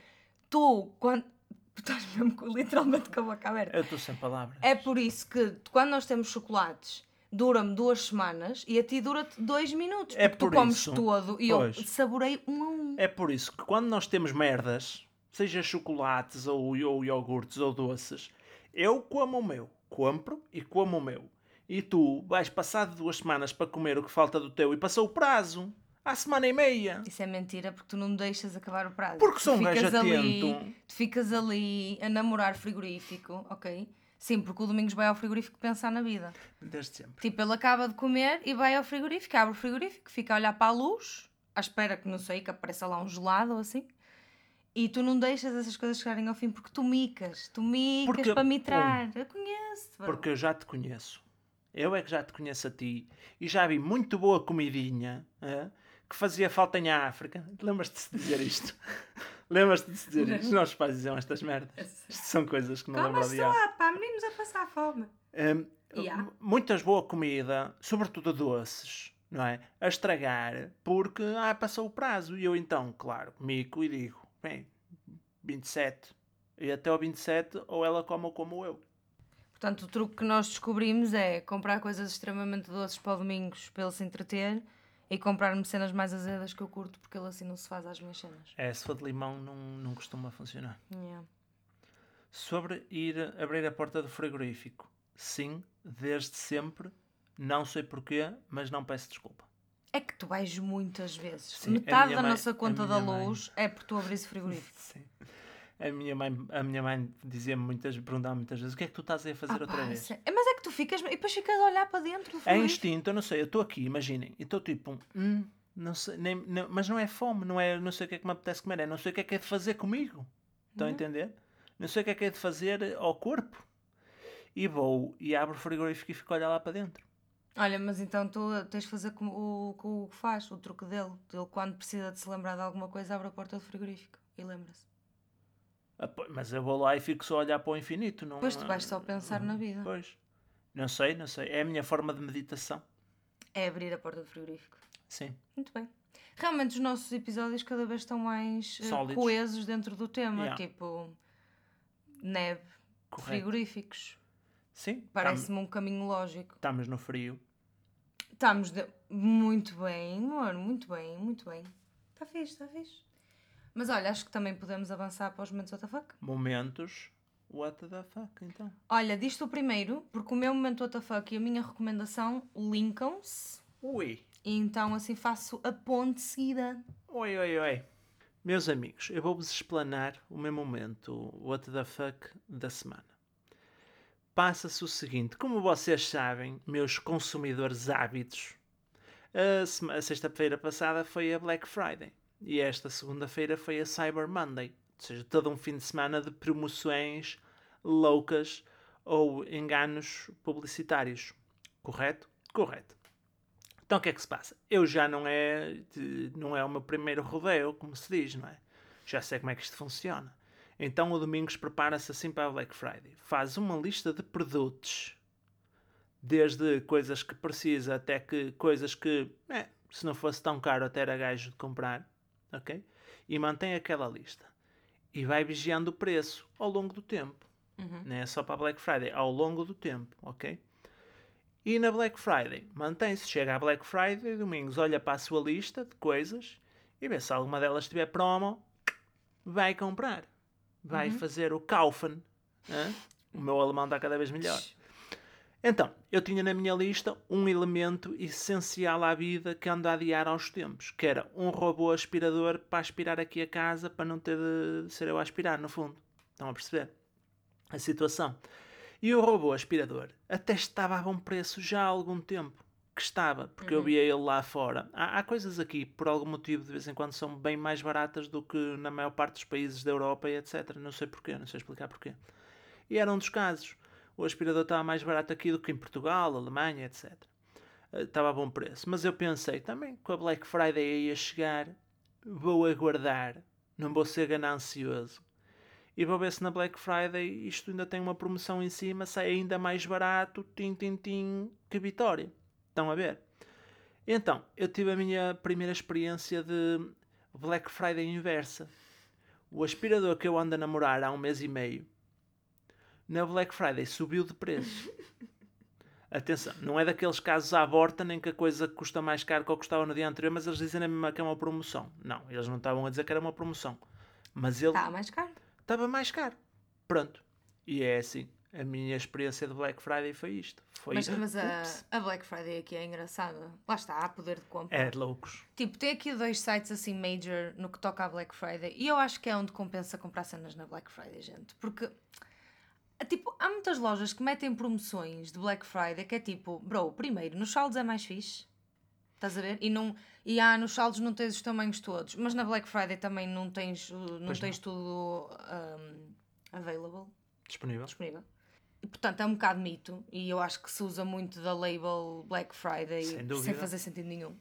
tu, quando... Estás mesmo literalmente com a boca aberta. Eu estou sem palavras. É por isso que quando nós temos chocolates, dura-me duas semanas e a ti dura-te dois minutos. É porque tu por comes isso. todo e Pois. eu saborei um a um. É por isso que quando nós temos merdas, seja chocolates ou, ou iogurtes ou doces, eu como o meu. Compro e como o meu. E tu vais passar de duas semanas para comer o que falta do teu e passou o prazo. Há semana e meia. Isso é mentira porque tu não me deixas acabar o prazo. Porque sou um gajo atento. Tu ficas ali a namorar frigorífico, ok? Sim, porque o Domingos vai ao frigorífico pensar na vida. Desde sempre. Tipo, ele acaba de comer e vai ao frigorífico, abre o frigorífico, fica a olhar para a luz, à espera que, não sei, que apareça lá um gelado ou assim. E tu não deixas essas coisas chegarem ao fim porque tu micas, tu micas Porque- para mitrar. Eu conheço-te. bro. Porque eu já te conheço. Eu é que já te conheço a ti. E já vi muito boa comidinha hã, que fazia falta em África. Lembras-te de dizer isto? Lembras-te de dizer isto? Os nossos pais diziam estas merdas. Isto são coisas que não Calma lembro de só, pá, meninos a passar fome. Hum, Yeah. Muitas boa comida, sobretudo doces, não é? A estragar porque ah, passou o prazo. E eu então, claro, mico e digo: bem, 27. E até ao 27, ou ela come ou como eu. Portanto, o truque que nós descobrimos é comprar coisas extremamente doces para o Domingos para ele se entreter e comprar-me cenas mais azedas que eu curto porque ele assim não se faz às minhas cenas. É, se for de limão, não, não costuma funcionar. Yeah. Sobre ir abrir a porta do frigorífico. Sim, desde sempre. Não sei porquê, mas não peço desculpa. É que tu vais muitas vezes. Sim, Metade da mãe- nossa conta da minha mãe- luz é por tu abrir frigorífico. Sim. A minha mãe, a minha mãe dizia-me muitas, perguntava muitas vezes: o que é que tu estás a fazer Ah, outra pá, vez? sé- Mas é que tu ficas. E depois ficas a olhar para dentro do É instinto, eu não sei, eu estou aqui, imaginem, e estou tipo, hum, não sei, nem, não- mas não é fome, não é não sei o que é que me apetece comer, é não sei o que é que é de fazer comigo. Estão a entender? Não sei o que é que é de fazer ao corpo. E vou e abro o frigorífico e fico a olhar lá para dentro. Olha, mas então tu tens de fazer como o que o faz, o truque dele. Ele, quando precisa de se lembrar de alguma coisa, abre a porta do frigorífico e lembra-se. Ah, Mas eu vou lá e fico só a olhar para o infinito. Não, Depois tu vais só pensar na vida. Pois. Não sei, não sei. É a minha forma de meditação. É abrir a porta do frigorífico. Sim. Muito bem. Realmente os nossos episódios cada vez estão mais eh, Sólidos. coesos dentro do tema, Yeah. tipo neve, Correto. frigoríficos. Sim. Parece-me um caminho lógico. Estamos no frio. Estamos de- muito bem, amor, muito bem, muito bem. Está fixe, está fixe. Mas olha, acho que também podemos avançar para os momentos WTF. Momentos. What the fuck, então? Olha, disto o primeiro, porque o meu momento WTF e a minha recomendação linkam-se. Ui. E então assim faço a ponte seguida. Oi, oi, oi. Meus amigos, eu vou-vos explanar o meu momento What the fuck da semana. Passa-se o seguinte, como vocês sabem, meus consumidores ávidos, a, sexta-feira passada foi a Black Friday e esta segunda-feira foi a Cyber Monday, ou seja, todo um fim de semana de promoções loucas ou enganos publicitários. Correto? Correto. Então o que é que se passa? Eu já não é, não é o meu primeiro rodeio, como se diz, não é? Já sei como é que isto funciona. Então o Domingos prepara-se assim para a Black Friday. Faz uma lista de produtos, desde coisas que precisa até que coisas que, eh, se não fosse tão caro, até era gajo de comprar, ok? E mantém aquela lista. E vai vigiando o preço ao longo do tempo. Não é só para a Black Friday, ao longo do tempo, ok? E na Black Friday, mantém-se, chega à Black Friday, Domingos olha para a sua lista de coisas e vê se alguma delas tiver promo, vai comprar. Vai fazer o Kaufen. O meu alemão está cada vez melhor. Então, eu tinha na minha lista um elemento essencial à vida que ando a adiar aos tempos, que era um robô aspirador para aspirar aqui a casa, para não ter de ser eu a aspirar, no fundo. Estão a perceber? A situação. E o robô aspirador até estava a bom preço já há algum tempo. Que estava, porque eu via ele lá fora. Há, há coisas aqui, por algum motivo, de vez em quando são bem mais baratas do que na maior parte dos países da Europa e etc. Não sei porquê, não sei explicar porquê. E era um dos casos. O aspirador estava mais barato aqui do que em Portugal, Alemanha, etc. Eh, Estava a bom preço. Mas eu pensei também, com a Black Friday ia chegar, vou aguardar, não vou ser ganancioso. E vou ver se na Black Friday isto ainda tem uma promoção em cima, sai ainda mais barato, tim, tim, tim, que vitória. Estão a ver? Então, eu tive a minha primeira experiência de Black Friday inversa. O aspirador que eu ando a namorar há um mês e meio, na Black Friday subiu de preço. Atenção, não é daqueles casos à borta nem que a coisa custa mais caro que o que custava no dia anterior, mas eles dizem na mesma que é uma promoção. Não, eles não estavam a dizer que era uma promoção. Mas ele Está mais caro. estava mais caro. Pronto. E é assim. A minha experiência de Black Friday foi isto. Foi Mas, mas a, a Black Friday aqui é engraçada. Lá está, há poder de compra. É de loucos. Tipo, tem aqui dois sites assim major no que toca à Black Friday e eu acho que é onde compensa comprar cenas na Black Friday, gente. Porque Tipo, há muitas lojas que metem promoções de Black Friday que é tipo, bro, primeiro, nos saldos é mais fixe. Estás a ver? E, não, e há, nos saldos não tens os tamanhos todos, mas na Black Friday também não tens, uh, não Pois tens tudo um, available, Disponível. disponível. E, portanto, é um bocado mito e eu acho que se usa muito da label Black Friday Sem dúvida. fazer sentido nenhum.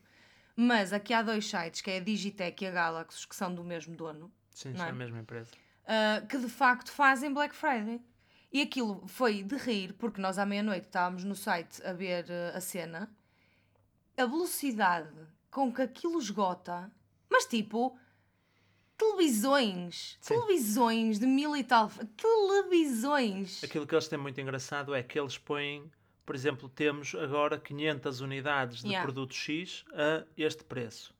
Mas aqui há dois sites, que é a Digitec e a Galaxus, que são do mesmo dono. Sim, são é? a mesma empresa. Uh, que de facto fazem Black Friday. E aquilo foi de rir, porque nós à meia-noite estávamos no site a ver uh, a cena. A velocidade com que aquilo esgota, mas tipo, televisões, Sim. televisões de mil e tal, televisões. Aquilo que eles têm muito engraçado é que eles põem, por exemplo, temos agora 500 unidades de Yeah. produto X a este preço.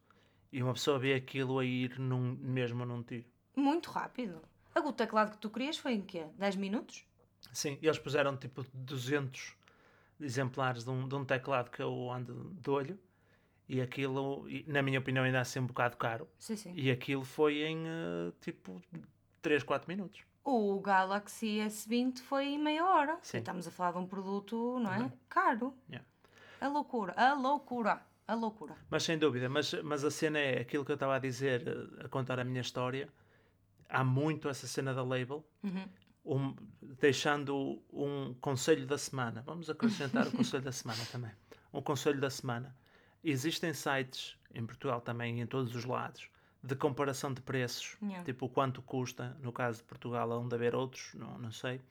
E uma pessoa vê aquilo a ir num, mesmo num tiro. Muito rápido. A o teclado que tu querias foi em quê? 10 minutos? Sim, eles puseram tipo 200 exemplares de um, de um teclado que eu ando de olho. E aquilo, na minha opinião, ainda assim um bocado caro. Sim, sim. E aquilo foi em eh, tipo 3, 4 minutos. O Galaxy S20 foi em meia hora. Sim. Estamos a falar de um produto, não é? Também. Caro. Yeah. A loucura, a loucura, a loucura. Mas sem dúvida, mas, mas a cena é aquilo que eu estava a dizer, eh, a contar a minha história. Há muito essa cena da label, Uhum. um- deixando um conselho da semana. Vamos acrescentar o conselho da semana também. Um conselho da semana. Existem sites, em Portugal também, em todos os lados, de comparação de preços, Yeah. tipo quanto custa, no caso de Portugal, há onde haver outros, não, não sei.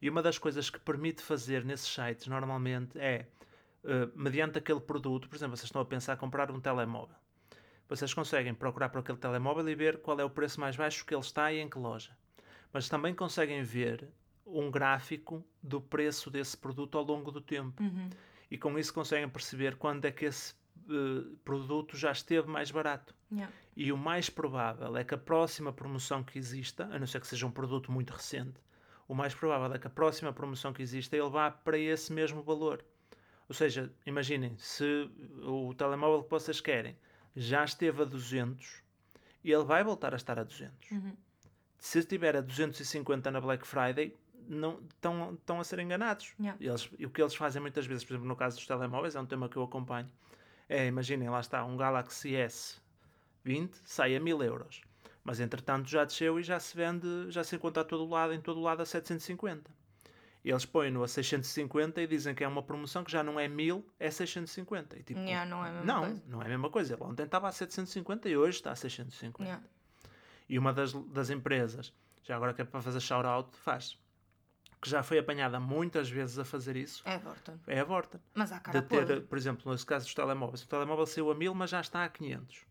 E uma das coisas que permite fazer nesses sites, normalmente, é, eh, mediante aquele produto, por exemplo, vocês estão a pensar em comprar um telemóvel. Vocês conseguem procurar por aquele telemóvel e ver qual é o preço mais baixo que ele está e em que loja. Mas também conseguem ver um gráfico do preço desse produto ao longo do tempo. Uhum. E com isso conseguem perceber quando é que esse produto já esteve mais barato. Yeah. E o mais provável é que a próxima promoção que exista, a não ser que seja um produto muito recente, o mais provável é que a próxima promoção que exista ele vá para esse mesmo valor. Ou seja, imaginem, se o telemóvel que vocês querem já esteve a 200, ele vai voltar a estar a 200. Uhum. Se estiver a 250 na Black Friday, não, estão, a ser enganados. Yeah. Eles, e o que eles fazem muitas vezes, por exemplo, no caso dos telemóveis, é um tema que eu acompanho, é, imaginem, lá está, um Galaxy S20 sai a 1000 euros. Mas entretanto já desceu e já se vende, já se encontra a todo lado, em todo lado a 750. E eles põem-no a 650 e dizem que é uma promoção que já não é 1000, é 650. E, tipo, Yeah, não é a mesma não, coisa. não é a mesma coisa. Ele ontem estava a 750 e hoje está a 650. Yeah. E uma das, das empresas, já agora que é para fazer shout-out, faz. Que já foi apanhada muitas vezes a fazer isso, É Vorton. é a Vorten. Mas há cara De ter, podre. por exemplo, nesse caso dos telemóveis, o telemóvel saiu a 1000, mas já está a 500.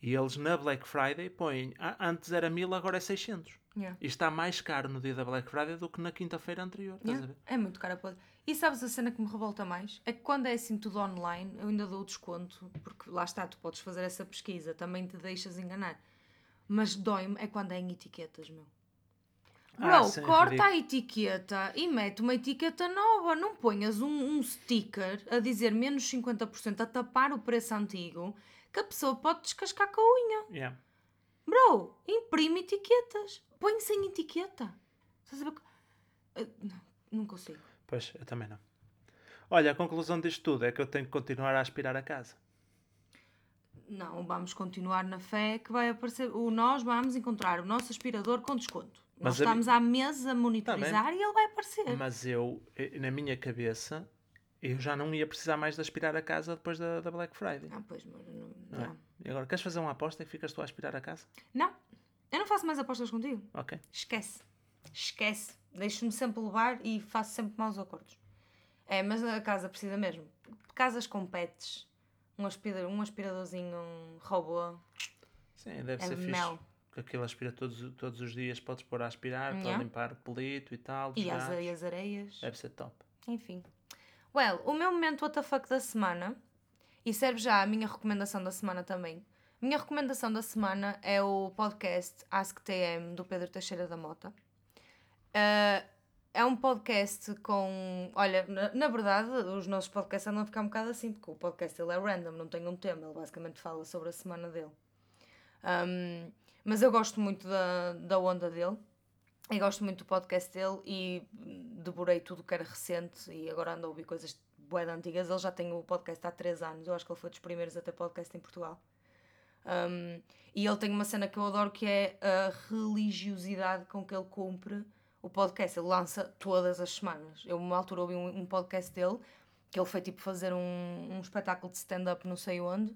E eles na Black Friday põem, "Ah, antes era 1000, agora é 600. Yeah. E está mais caro no dia da Black Friday do que na quinta-feira anterior. A Yeah. É muito cara podre. E sabes a cena que me revolta mais? É que quando é assim tudo online, eu ainda dou o desconto, porque lá está, tu podes fazer essa pesquisa, também te deixas enganar. Mas dói-me é quando é em etiquetas, meu. Bro, Ah, sim, corta a etiqueta e mete uma etiqueta nova. Não ponhas um, um sticker a dizer menos 50% a tapar o preço antigo que a pessoa pode descascar com a unha. Yeah. Bro, imprime etiquetas. Põe sem etiqueta. Ah, não, não consigo. Pois, eu também não. Olha, a conclusão disto tudo é que eu tenho que continuar a aspirar a casa. Não, vamos continuar na fé que vai aparecer. O, nós vamos encontrar o nosso aspirador com desconto. Mas nós estamos há meses a monitorizar e ele vai aparecer. Mas eu, eh, na minha cabeça, eu já não ia precisar mais de aspirar a casa depois da, da Black Friday. Ah, pois, mas não, Não, é? não. E agora, queres fazer uma aposta e ficas tu a aspirar a casa? Não, eu não faço mais apostas contigo. Ok. Esquece. Esquece. Deixo-me sempre levar e faço sempre maus acordos. É, mas a casa precisa mesmo. Casas com pets, um, aspira, um aspiradorzinho, um robô. Sim, deve É ser mel. fixe. Porque aquilo aspira todos, todos os dias, podes pôr a aspirar Yeah. limpar pelito e tal. E as, e as areias. Deve ser top. Enfim. Well, o meu momento WTF da semana, e serve já a minha recomendação da semana também. Minha recomendação da semana é o podcast Ask TM do Pedro Teixeira da Mota. Ah, é um podcast com. Olha, na, na verdade, os nossos podcasts andam a ficar um bocado assim, porque o podcast ele é random, não tem um tema, ele basicamente fala sobre a semana dele. Um, mas eu gosto muito da, da onda dele. E gosto muito do podcast dele e devorei tudo que era recente e agora ando a ouvir coisas bué antigas. Ele já tem o podcast há 3 anos, eu acho que ele foi dos primeiros a ter podcast em Portugal. Um, e ele tem uma cena que eu adoro que é a religiosidade com que ele cumpre o podcast. Ele lança todas as semanas. Eu, uma altura, ouvi um, um podcast dele que ele foi tipo fazer um, um espetáculo de stand-up, não sei onde,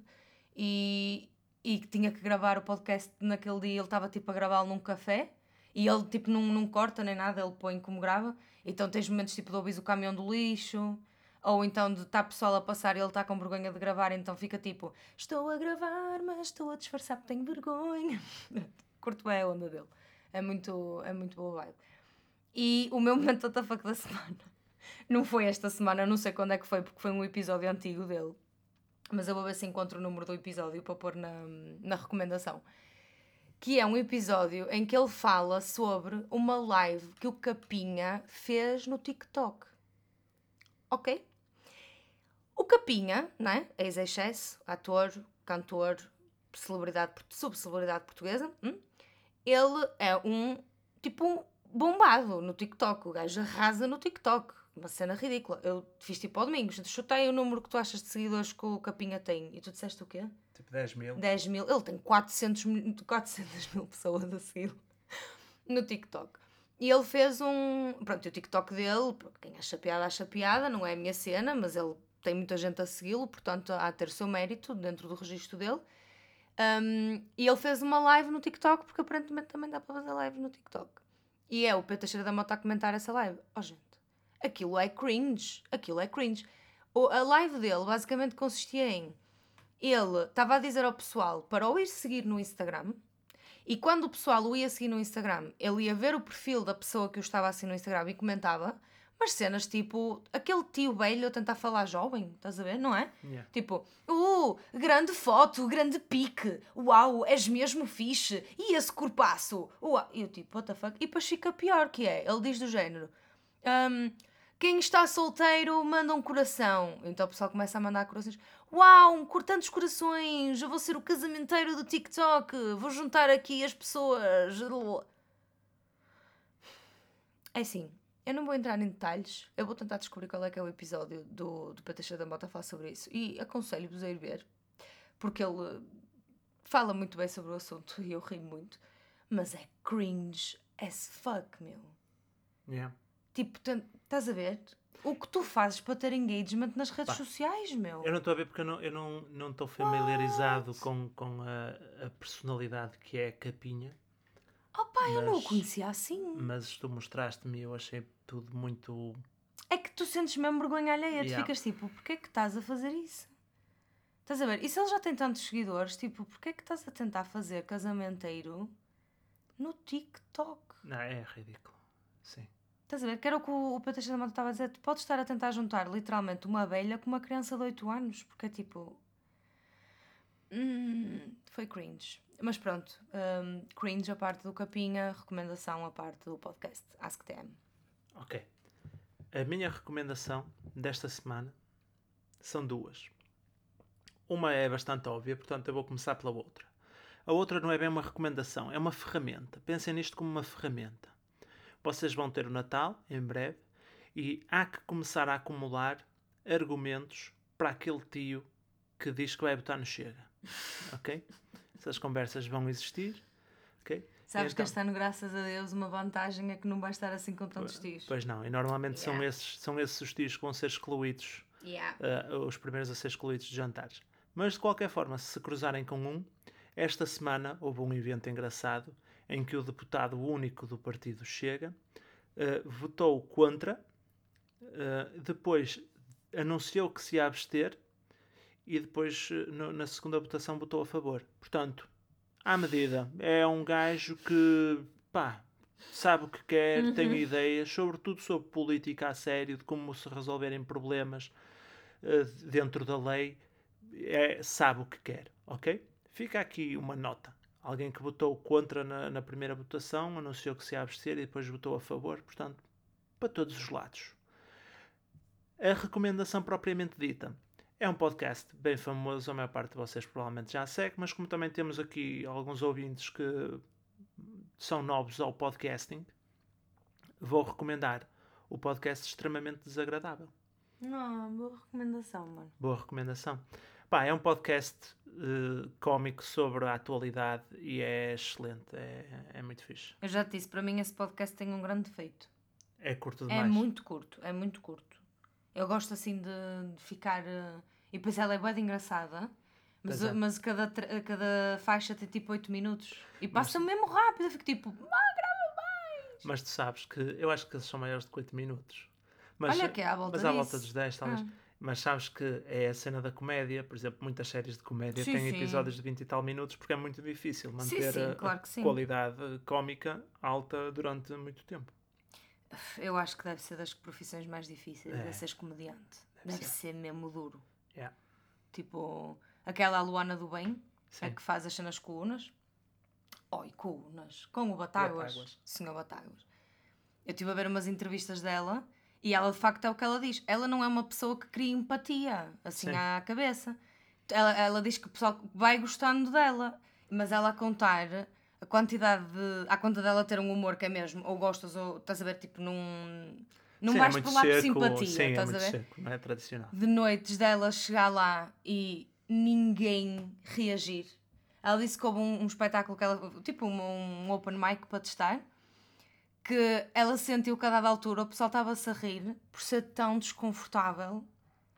e, e tinha que gravar o podcast naquele dia. Ele estava tipo a gravá-lo num café e ele tipo não, não corta nem nada, ele põe como grava. Então tens momentos tipo de ouvir o caminhão do lixo, ou então de estar pessoal a passar e ele está com vergonha de gravar, então fica tipo: Estou a gravar, mas estou a disfarçar porque tenho vergonha. Curto bem a onda dele. É muito, é muito boa vibe. E o meu momento fuck da semana não foi esta semana, não sei quando é que foi, porque foi um episódio antigo dele. Mas eu vou ver se encontro o número do episódio para pôr na, na recomendação. Que é um episódio em que ele fala sobre uma live que o Capinha fez no TikTok. Ok? O Capinha, né? ex-excesso, ator, cantor, celebridade, subcelebridade portuguesa, hum? ele é um tipo bombado no TikTok. O gajo arrasa no TikTok. Uma cena ridícula. Eu fiz tipo ao domingo, chutei o número que tu achas de seguidores que o Capinha tem. E tu disseste o quê? Tipo 10 mil. 10 mil. Ele tem 400 mil, 400 mil pessoas a seguir no TikTok. E ele fez um. Pronto, o TikTok dele, quem acha piada, acha piada, não é a minha cena, mas ele tem muita gente a segui-lo, portanto há a ter o seu mérito dentro do registro dele. Um, e ele fez uma live no TikTok, porque aparentemente também dá para fazer live no TikTok. E é o Pedro Teixeira da Mota a comentar essa live. Oh, gente, aquilo é cringe. Aquilo é cringe. O, a live dele basicamente consistia em ele estava a dizer ao pessoal para o ir seguir no Instagram. E quando o pessoal o ia seguir no Instagram, ele ia ver o perfil da pessoa que o estava a seguir no Instagram e comentava mas cenas tipo, aquele tio velho a tentar falar jovem, estás a ver, não é? Yeah. Tipo, uh, grande foto, grande pique, uau, és mesmo fixe, e esse corpaço, uau. E eu tipo, what the fuck? E depois fica pior, que é, ele diz do género, um, quem está solteiro manda um coração. Então o pessoal começa a mandar corações. Uau, cortando os corações, eu vou ser o casamenteiro do TikTok, vou juntar aqui as pessoas. É assim, eu não vou entrar em detalhes, eu vou tentar descobrir qual é que é o episódio do, do Pateixeira da Mota falar sobre isso e aconselho-vos a ir ver, porque ele fala muito bem sobre o assunto e eu ri muito, mas é cringe as fuck, meu. Yeah. Tipo, estás a ver? O que tu fazes para ter engagement nas redes sociais, meu? Eu não estou a ver porque eu não estou não, não familiarizado com, com a, a personalidade que é a Capinha. Opa, mas, eu não o conhecia assim. Mas tu mostraste-me e eu achei tudo muito. É que tu sentes mesmo vergonha alheia. Yeah. Tu ficas tipo, porquê é que estás a fazer isso? Estás a ver? E se ele já tem tantos seguidores, tipo, porquê é que estás a tentar fazer casamenteiro no TikTok? Não, é ridículo. Sim. Estás a ver? Que era o que o Pedro da Mata estava a dizer. Tu podes estar a tentar juntar literalmente uma abelha com uma criança de 8 anos, porque é tipo. Hum, foi cringe. Mas pronto, um, cringe a parte do Capinha, recomendação a parte do podcast AskTM. Ok. A minha recomendação desta semana são duas. Uma é bastante óbvia, portanto eu vou começar pela outra. A outra não é bem uma recomendação, é uma ferramenta. Pensem nisto como uma ferramenta. Vocês vão ter o Natal em breve e há que começar a acumular argumentos para aquele tio que diz que vai botar no Chega. Ok? Essas conversas vão existir. ok? Sabes então, que este ano, graças a Deus, uma vantagem é que não vai estar assim com tantos tios. Pois não, e normalmente yeah. são, esses, são esses os tios que vão ser excluídos, yeah. uh, os primeiros a ser excluídos de jantares. Mas de qualquer forma, se se cruzarem com um, esta semana houve um evento engraçado em que o deputado único do partido Chega uh, votou contra, uh, depois anunciou que se ia abster e depois no, na segunda votação votou a favor. Portanto, à medida. É um gajo que, pá, sabe o que quer, uhum. tem ideias, sobretudo sobre política a sério, de como se resolverem problemas uh, dentro da lei, é, sabe o que quer, ok? Fica aqui uma nota. Alguém que votou contra na, na primeira votação anunciou que se ia abster e depois votou a favor, portanto, para todos os lados. A recomendação propriamente dita é um podcast bem famoso, a maior parte de vocês provavelmente já segue, mas como também temos aqui alguns ouvintes que são novos ao podcasting, vou recomendar o podcast Extremamente Desagradável. Não, boa recomendação, mano. Boa recomendação. Pá, é um podcast uh, cómico sobre a atualidade e é excelente, é, é muito fixe. Eu já te disse, para mim esse podcast tem um grande defeito. É curto É demais. muito curto, é muito curto. Eu gosto assim de, de ficar. eh, E depois ela é bem engraçada, mas, é. mas cada, cada faixa tem tipo 8 minutos. E passa mesmo rápido, eu fico tipo. Mas tu sabes que eu acho que eles são maiores de 8 minutos. Mas, Olha que é à volta mas à disso. volta dos 10, talvez. Ah. Mas sabes que é a cena da comédia, por exemplo, muitas séries de comédia Sim, têm sim. episódios de 20 e tal minutos porque é muito difícil manter sim, a- claro a qualidade cómica alta durante muito tempo. Eu acho que deve ser das profissões mais difíceis, É. é seres comediante. Deve Deve, ser. ser. mesmo duro. Yeah. Tipo, aquela Luana do Bem, é que faz as cenas com Unas. Oi, com Unas. Com o Batáguas. Batáguas. Senhor Batáguas. Eu estive a ver umas entrevistas dela e ela de facto é o que ela diz. Ela não é uma pessoa que cria empatia, assim Sim. à cabeça. Ela, ela diz que o pessoal vai gostando dela, mas ela a contar a quantidade de. à conta dela ter um humor que é mesmo, ou gostas, ou estás a ver, tipo, num. Não Sim, é vais lá por seco, simpatia, Sim, é estás muito a ver? seco, não é tradicional. de noites dela chegar lá e ninguém reagir. Ela disse que houve um, um espetáculo que ela, tipo um, um open mic para testar, que ela sentiu que a dada altura o pessoal estava-se a rir por ser tão desconfortável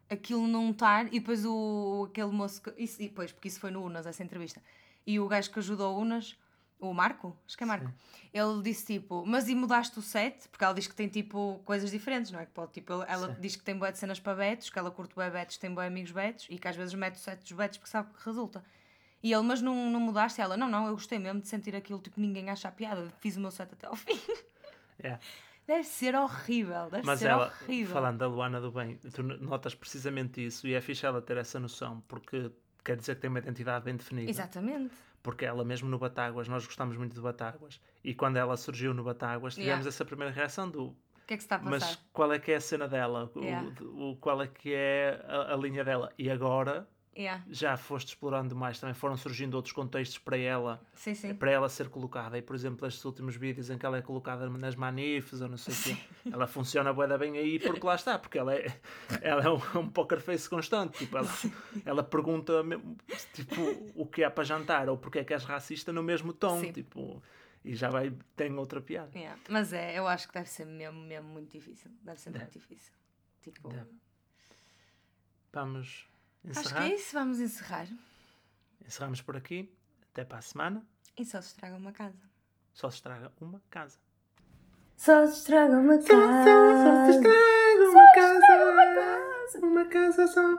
aquilo não estar, e depois o, aquele moço, que, isso, e depois, porque isso foi no Unas, essa entrevista, e o gajo que ajudou o Unas, o Marco, acho que é Marco, ele disse tipo, mas e mudaste o set? Porque ela diz que tem tipo coisas diferentes, não é? Que pode, tipo, ela- Sim. diz que tem boé de cenas para betos, que ela curte bué betos, tem bué amigos betos e que às vezes mete o set dos betos porque sabe que resulta. E ele, mas não, não mudaste? E ela, não, não, eu gostei mesmo de sentir aquilo, tipo, ninguém acha a piada, fiz o meu set até ao fim. Yeah. Deve ser horrível, deve Mas ser ela, horrível. falando da Luana do Bem, tu notas precisamente isso e é fixe ela ter essa noção, porque quer dizer que tem uma identidade bem definida. Exatamente. Porque ela mesmo no Batáguas, nós gostamos muito de Batáguas, e quando ela surgiu no Batáguas, tivemos Yeah. essa primeira reação do O que é que se está a passar? mas qual é que é a cena dela? O- Yeah. O, qual é que é a, a linha dela? E agora Yeah. já foste explorando mais, também foram surgindo outros contextos para ela, Sim, sim. para ela ser colocada. E por exemplo, estes últimos vídeos em que ela é colocada nas manifes ou não sei o quê, ela funciona bué bem aí porque lá está, porque ela é, ela é um, um poker face constante. Tipo, ela, ela pergunta mesmo, tipo, o que há para jantar ou porque é que és racista no mesmo tom. Sim. Tipo, e já vai, tem outra piada. Yeah. Mas é, eu acho que deve ser mesmo, mesmo muito difícil. Deve ser muito difícil. Tipo, Deve. Vamos acho que encerrar. é isso, vamos encerrar. Encerramos por aqui. Até para a semana. E só se estraga uma casa. Só se estraga uma casa. Só se estraga uma casa. estraga uma casa. Uma casa só.